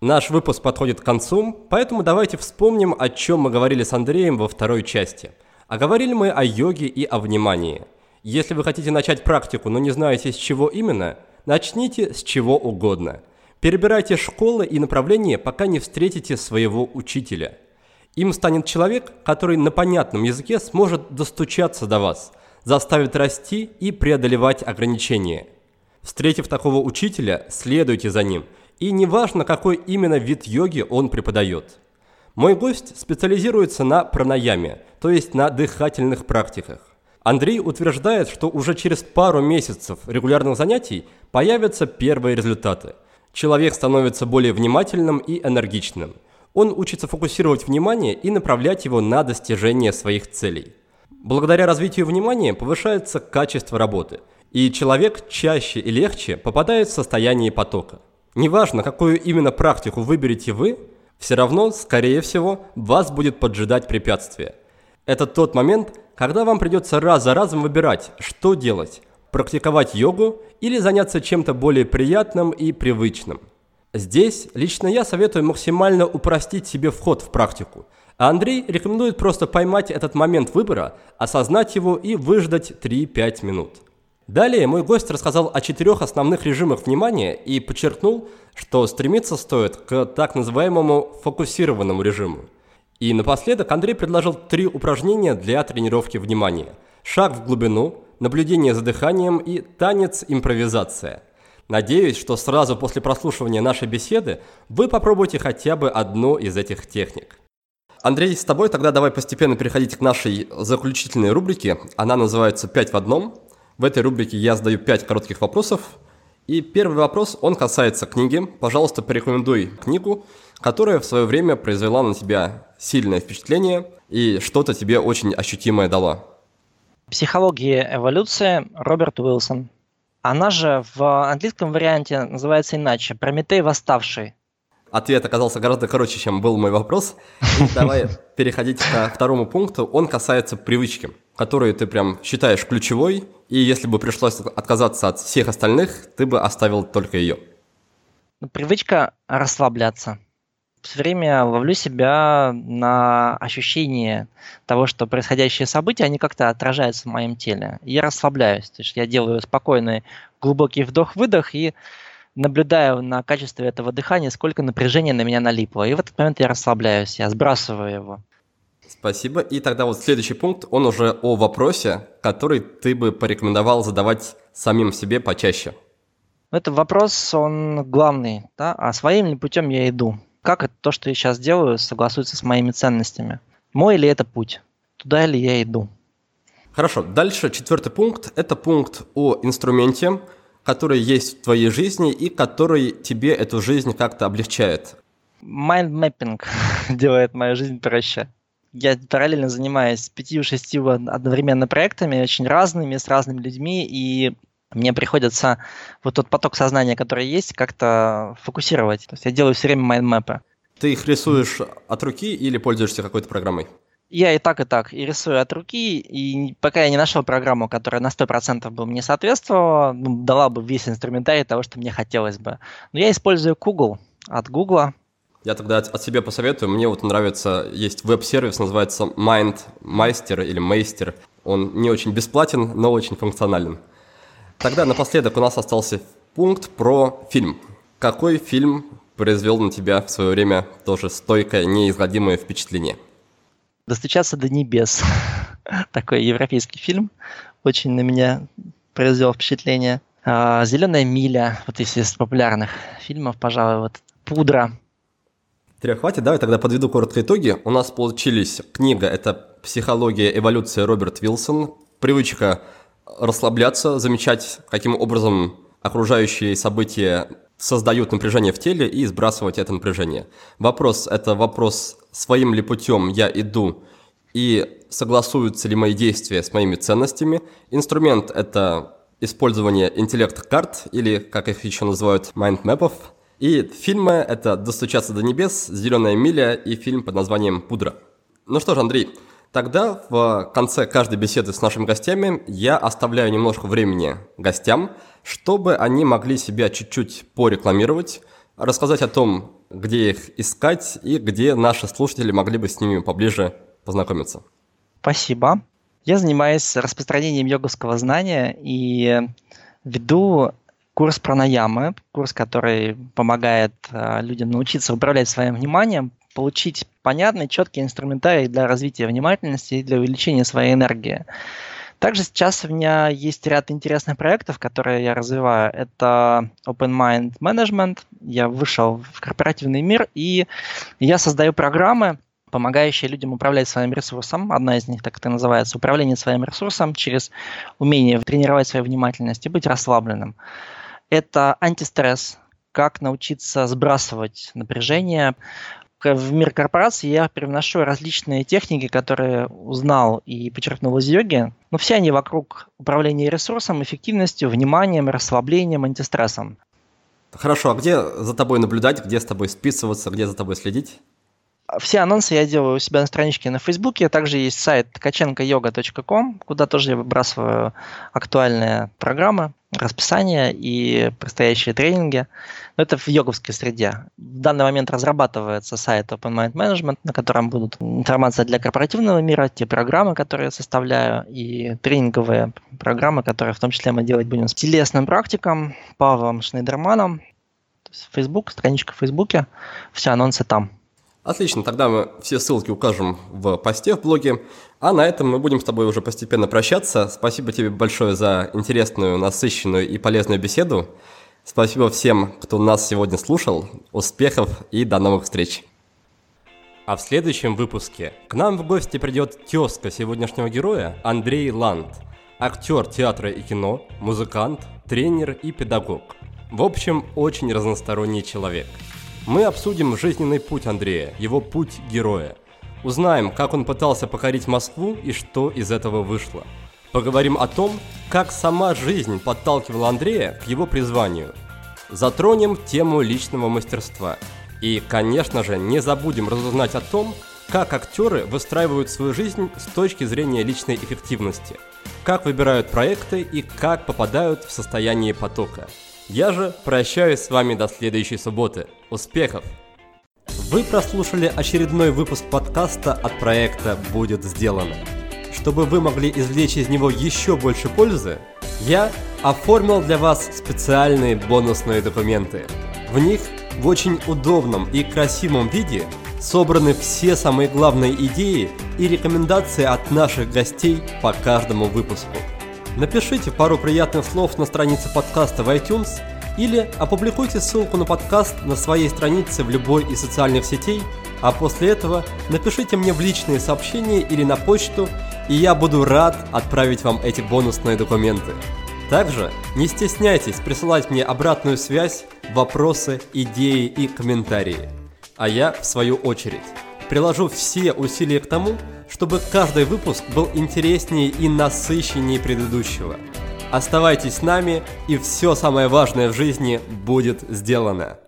Наш выпуск подходит к концу, поэтому давайте вспомним, о чем мы говорили с Андреем во второй части. А говорили мы о йоге и о внимании. Если вы хотите начать практику, но не знаете с чего именно, начните с чего угодно. Перебирайте школы и направления, пока не встретите своего учителя. Им станет человек, который на понятном языке сможет достучаться до вас, заставит расти и преодолевать ограничения. Встретив такого учителя, следуйте за ним – и неважно, какой именно вид йоги он преподает. Мой гость специализируется на пранаяме, то есть на дыхательных практиках. Андрей утверждает, что уже через пару месяцев регулярных занятий появятся первые результаты. Человек становится более внимательным и энергичным. Он учится фокусировать внимание и направлять его на достижение своих целей. Благодаря развитию внимания повышается качество работы, и человек чаще и легче попадает в состояние потока. Неважно, какую именно практику выберете вы, все равно, скорее всего, вас будет поджидать препятствие. Это тот момент, когда вам придется раз за разом выбирать, что делать – практиковать йогу или заняться чем-то более приятным и привычным. Здесь лично я советую максимально упростить себе вход в практику, а Андрей рекомендует просто поймать этот момент выбора, осознать его и выждать 3-5 минут – Далее мой гость рассказал о четырех основных режимах внимания и подчеркнул, что стремиться стоит к так называемому фокусированному режиму. И напоследок Андрей предложил три упражнения для тренировки внимания. Шаг в глубину, наблюдение за дыханием и танец-импровизация. Надеюсь, что сразу после прослушивания нашей беседы вы попробуете хотя бы одну из этих техник. Андрей, с тобой тогда давай постепенно переходить к нашей заключительной рубрике. Она называется «Пять в одном». В этой рубрике я задаю 5 коротких вопросов. И первый вопрос, он касается книги. Пожалуйста, порекомендуй книгу, которая в свое время произвела на тебя сильное впечатление и что-то тебе очень ощутимое дала. Психология эволюции Роберт Уилсон. Она же в английском варианте называется иначе. Прометей восставший. Ответ оказался гораздо короче, чем был мой вопрос. Давай переходить ко второму пункту. Он касается привычки которую ты прям считаешь ключевой, и если бы пришлось отказаться от всех остальных, ты бы оставил только ее? Ну, привычка расслабляться. Все время ловлю себя на ощущение того, что происходящие события, они как-то отражаются в моем теле. И я расслабляюсь. То есть я делаю спокойный глубокий вдох-выдох и наблюдаю на качестве этого дыхания, сколько напряжения на меня налипло. И в этот момент я расслабляюсь, я сбрасываю его. Спасибо. И тогда вот следующий пункт, он уже о вопросе, который ты бы порекомендовал задавать самим себе почаще. Это вопрос, он главный, да, а своим ли путем я иду? Как это то, что я сейчас делаю, согласуется с моими ценностями? Мой ли это путь? Туда ли я иду? Хорошо, дальше четвертый пункт. Это пункт о инструменте, который есть в твоей жизни и который тебе эту жизнь как-то облегчает. Mind mapping делает мою жизнь проще я параллельно занимаюсь пятью-шестью одновременно проектами, очень разными, с разными людьми, и мне приходится вот тот поток сознания, который есть, как-то фокусировать. То есть я делаю все время майндмэпы. Ты их рисуешь от руки или пользуешься какой-то программой? Я и так, и так, и рисую от руки, и пока я не нашел программу, которая на 100% бы мне соответствовала, ну, дала бы весь инструментарий того, что мне хотелось бы. Но я использую Google от Google, я тогда от, от себя посоветую. Мне вот нравится, есть веб-сервис, называется MindMeister или Meister. Он не очень бесплатен, но очень функционален. Тогда напоследок у нас остался пункт про фильм. Какой фильм произвел на тебя в свое время тоже стойкое, неизгладимое впечатление? «Достучаться до небес». Такой европейский фильм. Очень на меня произвел впечатление. А, «Зеленая миля», вот если из популярных фильмов, пожалуй, вот «Пудра», Трех хватит, давай тогда подведу коротко итоги. У нас получились книга, это «Психология эволюция» Роберт Вилсон, привычка расслабляться, замечать, каким образом окружающие события создают напряжение в теле и сбрасывать это напряжение. Вопрос – это вопрос, своим ли путем я иду и согласуются ли мои действия с моими ценностями. Инструмент – это использование интеллект-карт, или, как их еще называют, майндмэпов. И фильмы — это «Достучаться до небес», «Зеленая миля» и фильм под названием «Пудра». Ну что ж, Андрей, тогда в конце каждой беседы с нашими гостями я оставляю немножко времени гостям, чтобы они могли себя чуть-чуть порекламировать, рассказать о том, где их искать и где наши слушатели могли бы с ними поближе познакомиться. Спасибо. Я занимаюсь распространением йоговского знания и веду курс пранаямы, курс, который помогает э, людям научиться управлять своим вниманием, получить понятный, четкий инструментарий для развития внимательности и для увеличения своей энергии. Также сейчас у меня есть ряд интересных проектов, которые я развиваю. Это Open Mind Management. Я вышел в корпоративный мир, и я создаю программы, помогающие людям управлять своим ресурсом. Одна из них так это называется управление своим ресурсом через умение тренировать свою внимательность и быть расслабленным. Это антистресс, как научиться сбрасывать напряжение, в мир корпорации я привношу различные техники, которые узнал и почерпнул из йоги, но все они вокруг управления ресурсом, эффективностью, вниманием, расслаблением, антистрессом. Хорошо, а где за тобой наблюдать, где с тобой списываться, где за тобой следить? Все анонсы я делаю у себя на страничке на Фейсбуке. Также есть сайт tkachenkoyoga.com, куда тоже я выбрасываю актуальные программы, расписание и предстоящие тренинги. Но это в йоговской среде. В данный момент разрабатывается сайт Open Mind Management, на котором будут информация для корпоративного мира, те программы, которые я составляю, и тренинговые программы, которые в том числе мы делать будем с телесным практиком Павлом Шнейдерманом. Facebook, страничка в Фейсбуке, все анонсы там. Отлично, тогда мы все ссылки укажем в посте в блоге. А на этом мы будем с тобой уже постепенно прощаться. Спасибо тебе большое за интересную, насыщенную и полезную беседу. Спасибо всем, кто нас сегодня слушал. Успехов и до новых встреч. А в следующем выпуске к нам в гости придет тезка сегодняшнего героя Андрей Ланд. Актер театра и кино, музыкант, тренер и педагог. В общем, очень разносторонний человек – мы обсудим жизненный путь Андрея, его путь героя. Узнаем, как он пытался покорить Москву и что из этого вышло. Поговорим о том, как сама жизнь подталкивала Андрея к его призванию. Затронем тему личного мастерства. И, конечно же, не забудем разузнать о том, как актеры выстраивают свою жизнь с точки зрения личной эффективности, как выбирают проекты и как попадают в состояние потока. Я же прощаюсь с вами до следующей субботы. Успехов! Вы прослушали очередной выпуск подкаста от проекта «Будет сделано». Чтобы вы могли извлечь из него еще больше пользы, я оформил для вас специальные бонусные документы. В них в очень удобном и красивом виде собраны все самые главные идеи и рекомендации от наших гостей по каждому выпуску. Напишите пару приятных слов на странице подкаста в iTunes или опубликуйте ссылку на подкаст на своей странице в любой из социальных сетей, а после этого напишите мне в личные сообщения или на почту, и я буду рад отправить вам эти бонусные документы. Также не стесняйтесь присылать мне обратную связь, вопросы, идеи и комментарии. А я, в свою очередь, приложу все усилия к тому, чтобы каждый выпуск был интереснее и насыщеннее предыдущего. Оставайтесь с нами, и все самое важное в жизни будет сделано.